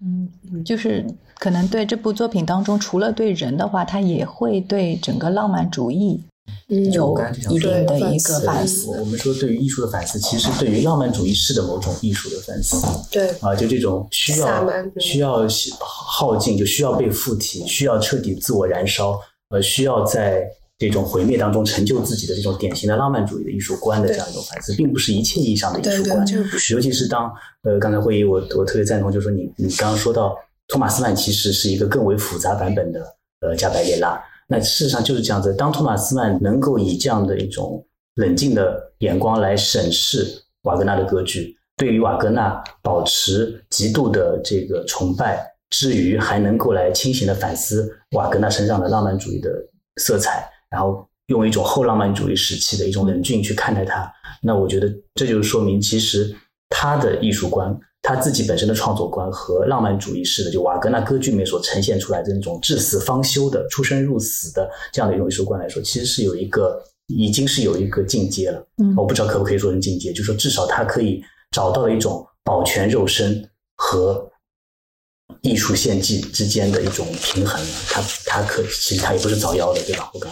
嗯，就是可能对这部作品当中，除了对人的话，他也会对整个浪漫主义。有一定的一个反思。我们说，对于艺术的反思，其实对于浪漫主义式的某种艺术的反思。对啊，就这种需要需要耗尽，就需要被附体，需要彻底自我燃烧，呃，需要在这种毁灭当中成就自己的这种典型的浪漫主义的艺术观的这样一种反思，并不是一切意义上的艺术观。尤其是当呃，刚才会议我我特别赞同，就是说你你刚刚说到托马斯曼其实是一个更为复杂版本的呃加百列拉。那事实上就是这样子。当托马斯曼能够以这样的一种冷静的眼光来审视瓦格纳的歌剧，对于瓦格纳保持极度的这个崇拜之余，还能够来清醒的反思瓦格纳身上的浪漫主义的色彩，然后用一种后浪漫主义时期的一种冷峻去看待它。那我觉得这就是说明，其实他的艺术观。他自己本身的创作观和浪漫主义式的，就瓦格纳歌剧里面所呈现出来的那种至死方休的、出生入死的这样的一种艺术观来说，其实是有一个，已经是有一个进阶了。嗯，我不知道可不可以说成进阶，就是说至少他可以找到一种保全肉身和艺术献祭之间的一种平衡。他他可其实他也不是早夭的，对吧？我刚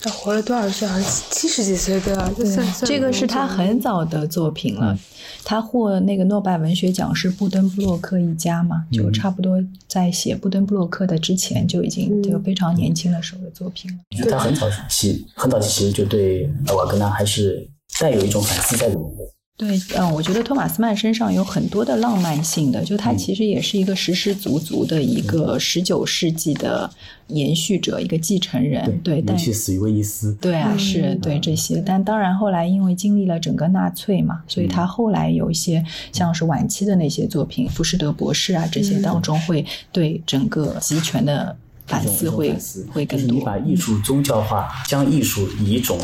他活了多少岁？好像七十几岁，对吧？这算算这个是他很早的作品了。他获那个诺贝尔文学奖是布登布洛克一家嘛，就差不多在写布登布洛克的之前就已经就非常年轻的时候的作品了。他很早期很早期其实就对瓦格纳还是带有一种反思在里面的。对，嗯，我觉得托马斯曼身上有很多的浪漫性的，就他其实也是一个实实足足的一个十九世纪的延续者，一个继承人。对，但去死于威尼斯。对啊，是对这些，但当然后来因为经历了整个纳粹嘛，所以他后来有一些像是晚期的那些作品，《浮士德博士》啊这些当中，会对整个集权的反思会会更多。你把艺术宗教化，将艺术以一种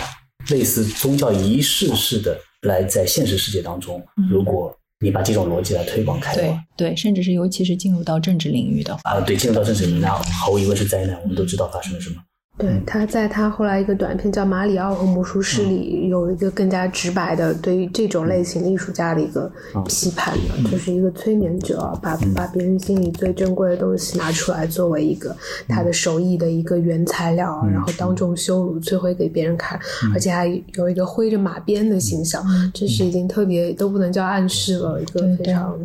类似宗教仪式式的。来在现实世界当中，如果你把这种逻辑来推广开，对对，甚至是尤其是进入到政治领域的话，啊，对，进入到政治领域，那毫无疑问是灾难。我们都知道发生了什么。对，他在他后来一个短片叫《马里奥和魔术师》里，有一个更加直白的对于这种类型艺术家的一个批判的，就是一个催眠者，把把别人心里最珍贵的东西拿出来作为一个他的手艺的一个原材料，然后当众羞辱、摧毁给别人看，而且还有一个挥着马鞭的形象，这是已经特别都不能叫暗示了，一个非常。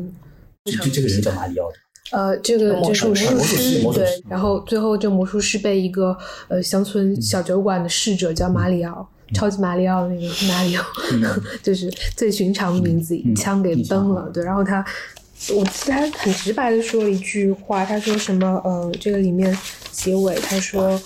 就这个人叫马里奥的。呃，这个就是魔术师，对，然后最后这魔术师被一个呃乡村小酒馆的侍者叫马里奥，超级马里奥那个马里奥，就是最寻常的名字，一枪给崩了。对，然后他，我记得他很直白的说了一句话，他说什么？呃，这个里面结尾他说。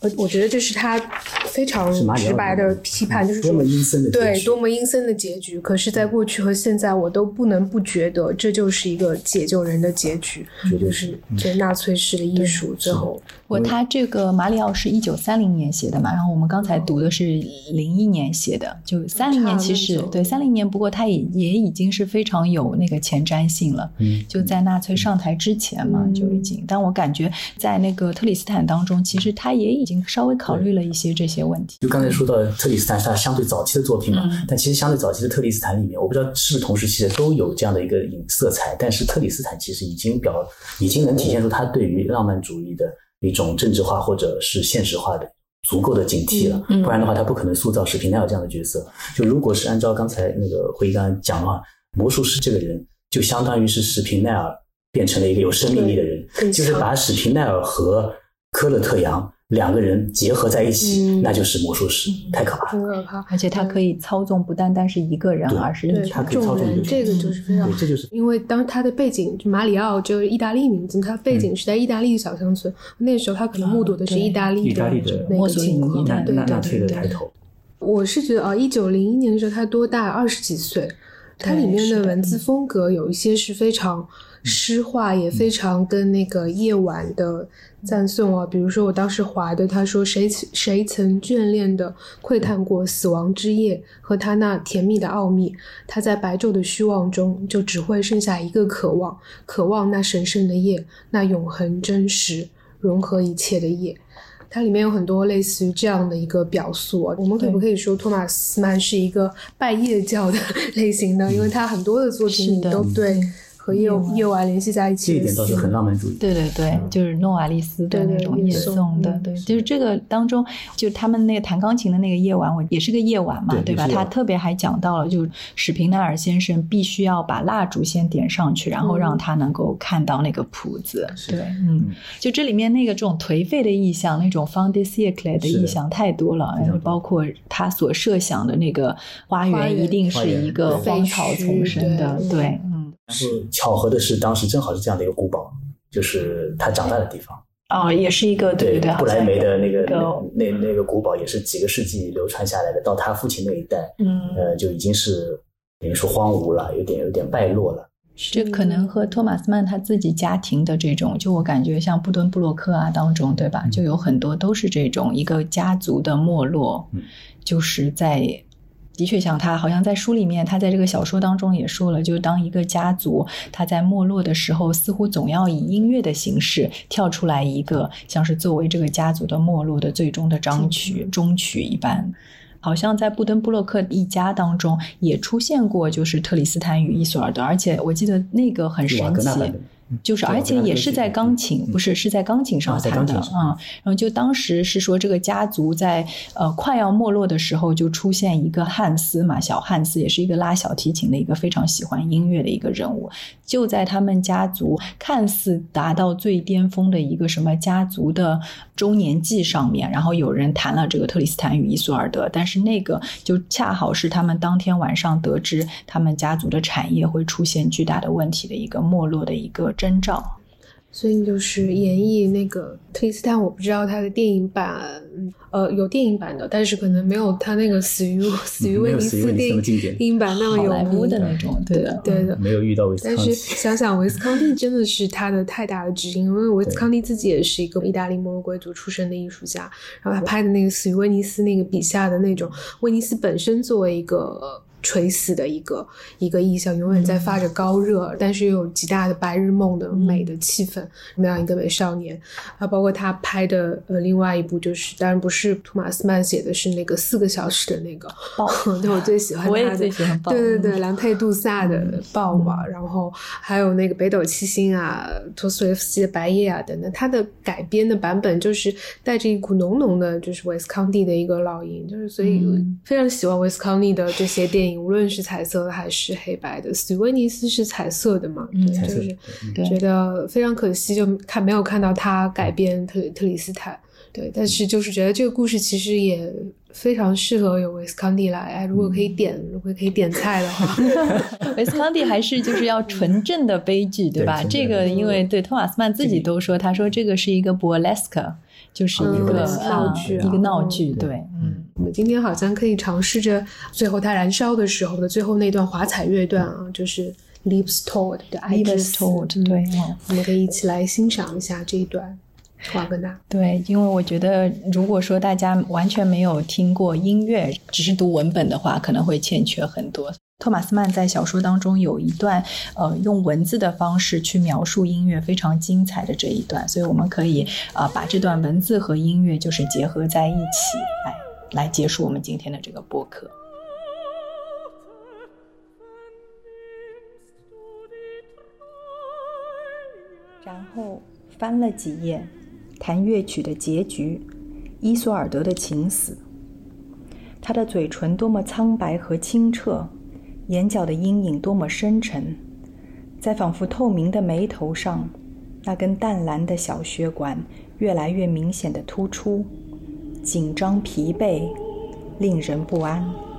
我我觉得这是他非常直白的批判，就是多么阴森的对多么阴森的结局。可是，在过去和现在，我都不能不觉得这就是一个解救人的结局，就是这纳粹式的艺术最后。我他这个马里奥是一九三零年写的嘛，然后我们刚才读的是零一年写的，就三零年其实对三零年，不过他也也已经是非常有那个前瞻性了，嗯，就在纳粹上台之前嘛就已经。但我感觉在那个特里斯坦当中，其实他也已经稍微考虑了一些这些问题。就刚才说到特里斯坦是他相对早期的作品嘛，但其实相对早期的特里斯坦里面，我不知道是不是同时期的都有这样的一个影色彩，但是特里斯坦其实已经表已经能体现出他对于浪漫主义的。一种政治化或者是现实化的足够的警惕了，不然的话他不可能塑造史皮奈尔这样的角色。就如果是按照刚才那个会议刚才讲的话，魔术师这个人就相当于是史皮奈尔变成了一个有生命力的人，就是把史皮奈尔和科勒特扬。两个人结合在一起，那就是魔术师，太可怕，很可怕。而且他可以操纵不单单是一个人，而是他可以操纵这个就是非常，这就是因为当他的背景马里奥就是意大利名字，他背景是在意大利小乡村，那时候他可能目睹的是意大利的那个情况，对对对抬头。我是觉得啊，一九零一年的时候他多大？二十几岁。它里面的文字风格有一些是非常诗化，也非常跟那个夜晚的赞颂啊。比如说我当时划的，他说谁谁曾眷恋的窥探过死亡之夜和他那甜蜜的奥秘？他在白昼的虚妄中，就只会剩下一个渴望，渴望那神圣的夜，那永恒真实融合一切的夜。它里面有很多类似于这样的一个表述，啊我们可不可以说托马斯曼是一个拜夜教的 类型呢？因为他很多的作品里都对。和夜夜晚联系在一起，这一点倒是很浪漫主义。对对对，就是诺瓦利斯的那种夜颂的，对，就是这个当中，就他们那个弹钢琴的那个夜晚，我也是个夜晚嘛，对吧？他特别还讲到了，就史平奈尔先生必须要把蜡烛先点上去，然后让他能够看到那个谱子。对，嗯，就这里面那个这种颓废的意象，那种 f o n d e s i e c l e 的意象太多了，包括他所设想的那个花园一定是一个荒草丛生的，对，嗯。是巧合的是，当时正好是这样的一个古堡，就是他长大的地方。哦，也是一个对对，布莱梅的那个那那个古堡，也是几个世纪流传下来的。到他父亲那一代，嗯，呃，就已经是等于说荒芜了，有点有点败落了。这可能和托马斯曼他自己家庭的这种，就我感觉像布敦布洛克啊当中，对吧？就有很多都是这种一个家族的没落，就是在。的确，像他，好像在书里面，他在这个小说当中也说了，就当一个家族他在没落的时候，似乎总要以音乐的形式跳出来一个，像是作为这个家族的没落的最终的章曲、终曲一般。好像在布登布洛克一家当中也出现过，就是特里斯坦与伊索尔德，而且我记得那个很神奇。就是而且也是在钢琴，不是是在钢琴上弹的啊。然后就当时是说这个家族在呃快要没落的时候，就出现一个汉斯嘛，小汉斯也是一个拉小提琴的一个非常喜欢音乐的一个人物。就在他们家族看似达到最巅峰的一个什么家族的周年祭上面，然后有人弹了这个特里斯坦与伊索尔德，但是那个就恰好是他们当天晚上得知他们家族的产业会出现巨大的问题的一个没落的一个征兆。所以就是演绎那个特里斯坦，我不知道他的电影版，呃，有电影版的，但是可能没有他那个死于 死于威尼斯电影版那么有名的那种，对的，对的，没有遇到维斯康蒂。但是想想维斯康蒂真的是他的太大的指引，因为维斯康蒂自己也是一个意大利摩洛贵族出身的艺术家，然后他拍的那个死于威尼斯那个笔下的那种威尼斯本身作为一个。垂死的一个一个意象，永远在发着高热，但是又有极大的白日梦的美的气氛，那样一个美少年。啊，包括他拍的呃另外一部就是，当然不是托马斯曼写的，是那个四个小时的那个豹，对我最喜欢，我也最喜欢豹，对对对，兰佩杜萨的豹啊，然后还有那个北斗七星啊，托斯托耶夫斯基的白夜啊等等，他的改编的版本就是带着一股浓浓的，就是维斯康蒂的一个烙印，就是所以非常喜欢维斯康蒂的这些电影。无论是彩色的还是黑白的，斯威尼斯是彩色的嘛？嗯，就是觉得非常可惜，就看没有看到他改编特特里斯坦。对，但是就是觉得这个故事其实也非常适合有维斯康蒂来。哎，如果可以点，如果可以点菜的话 维斯康蒂还是就是要纯正的悲剧，对吧？这个因为对托马斯曼自己都说，他说这个是一个 burlesque。就是一个闹剧，一个闹剧，对，嗯，我们今天好像可以尝试着最后它燃烧的时候的最后那段华彩乐段啊，就是 Lips Told 的 Lips Told，对，我们可以一起来欣赏一下这一段华格纳。对，因为我觉得如果说大家完全没有听过音乐，只是读文本的话，可能会欠缺很多。托马斯曼在小说当中有一段，呃，用文字的方式去描述音乐，非常精彩的这一段，所以我们可以啊把这段文字和音乐就是结合在一起，来来结束我们今天的这个播客。然后翻了几页，弹乐曲的结局，伊索尔德的情死，他的嘴唇多么苍白和清澈。眼角的阴影多么深沉，在仿佛透明的眉头上，那根淡蓝的小血管越来越明显的突出，紧张疲惫，令人不安。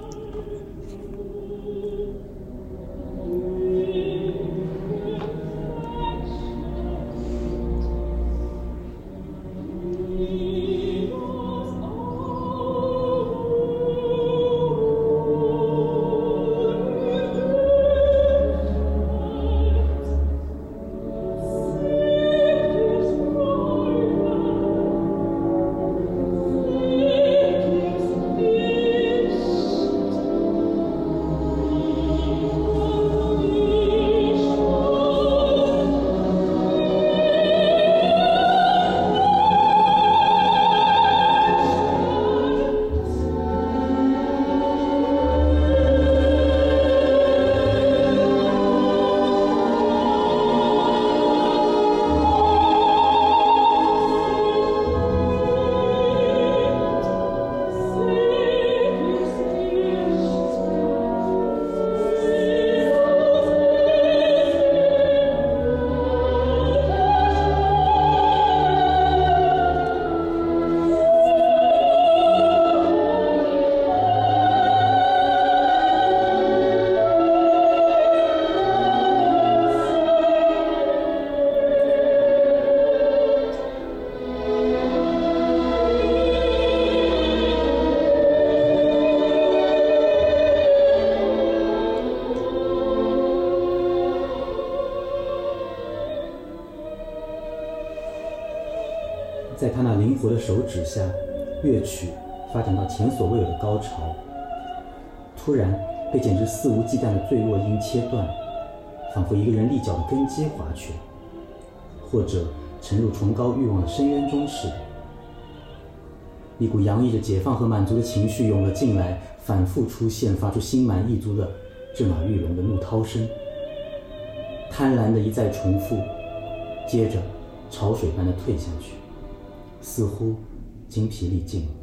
我的手指下，乐曲发展到前所未有的高潮，突然被简直肆无忌惮的坠落音切断，仿佛一个人立脚的根基滑去，或者沉入崇高欲望的深渊中似的。一股洋溢着解放和满足的情绪涌了进来，反复出现，发出心满意足的震耳欲聋的怒涛声，贪婪的一再重复，接着潮水般的退下去，似乎精疲力尽。了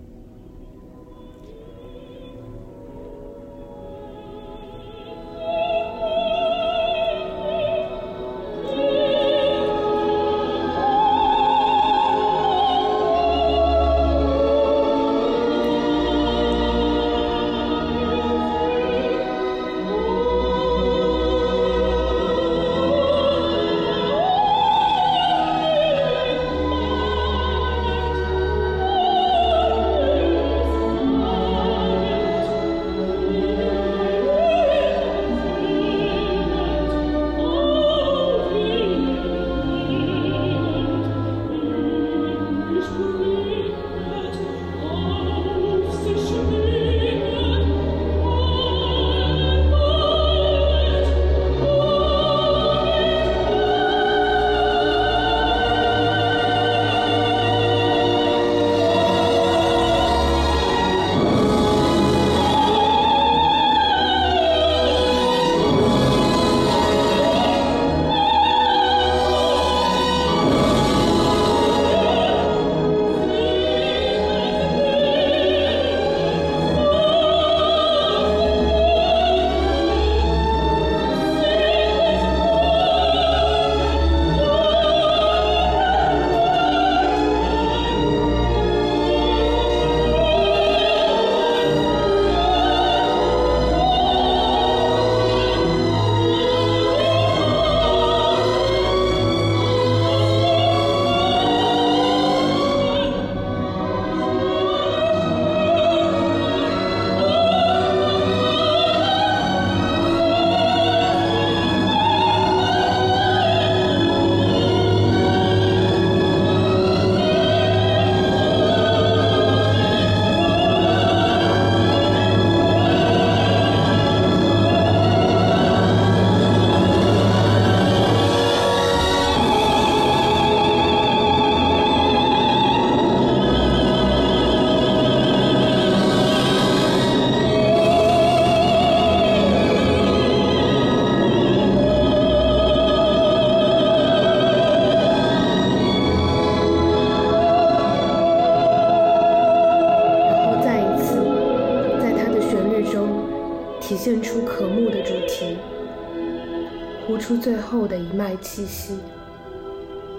气息，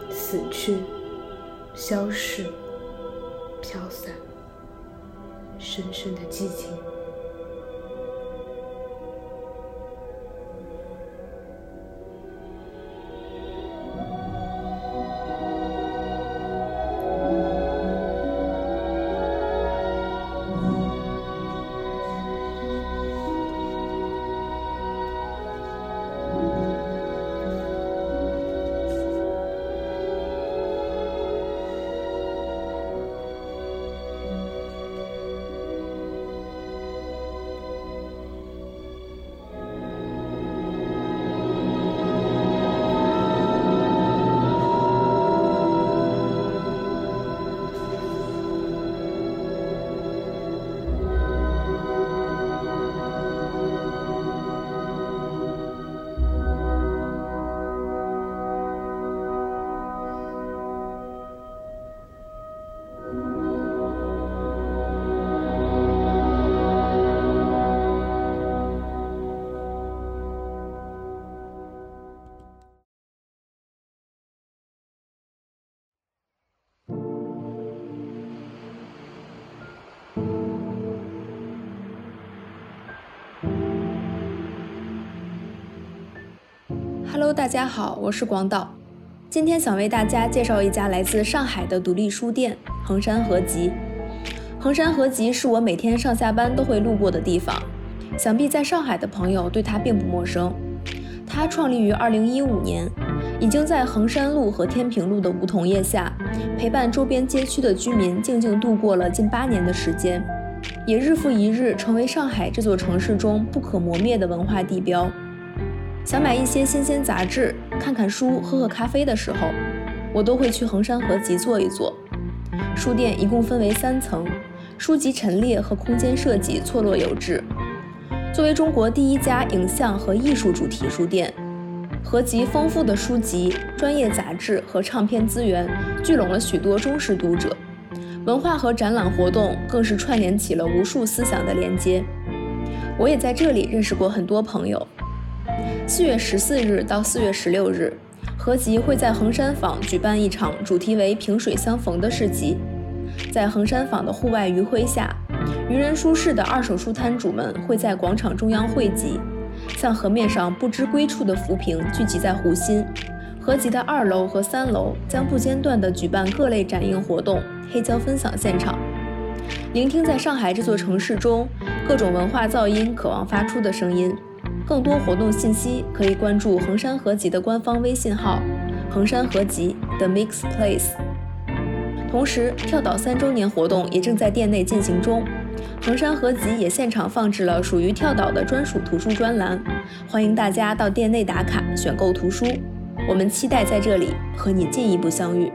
死去，消逝，飘散，深深的寂静。Hello，大家好，我是广岛。今天想为大家介绍一家来自上海的独立书店——衡山合集。衡山合集是我每天上下班都会路过的地方，想必在上海的朋友对它并不陌生。它创立于2015年，已经在衡山路和天平路的梧桐叶下，陪伴周边街区的居民静静度过了近八年的时间，也日复一日成为上海这座城市中不可磨灭的文化地标。想买一些新鲜杂志、看看书、喝喝咖啡的时候，我都会去衡山合集坐一坐。书店一共分为三层，书籍陈列和空间设计错落有致。作为中国第一家影像和艺术主题书店，合集丰富的书籍、专业杂志和唱片资源，聚拢了许多忠实读者。文化和展览活动更是串联起了无数思想的连接。我也在这里认识过很多朋友。四月十四日到四月十六日，合集会在衡山坊举办一场主题为“萍水相逢”的市集。在衡山坊的户外余晖下，渔人书市的二手书摊主们会在广场中央汇集，像河面上不知归处的浮萍聚集在湖心。合集的二楼和三楼将不间断地举办各类展映活动、黑胶分享现场，聆听在上海这座城市中各种文化噪音渴望发出的声音。更多活动信息可以关注衡山合集的官方微信号“衡山合集 The Mix Place”。同时，跳岛三周年活动也正在店内进行中，衡山合集也现场放置了属于跳岛的专属图书专栏，欢迎大家到店内打卡选购图书。我们期待在这里和你进一步相遇。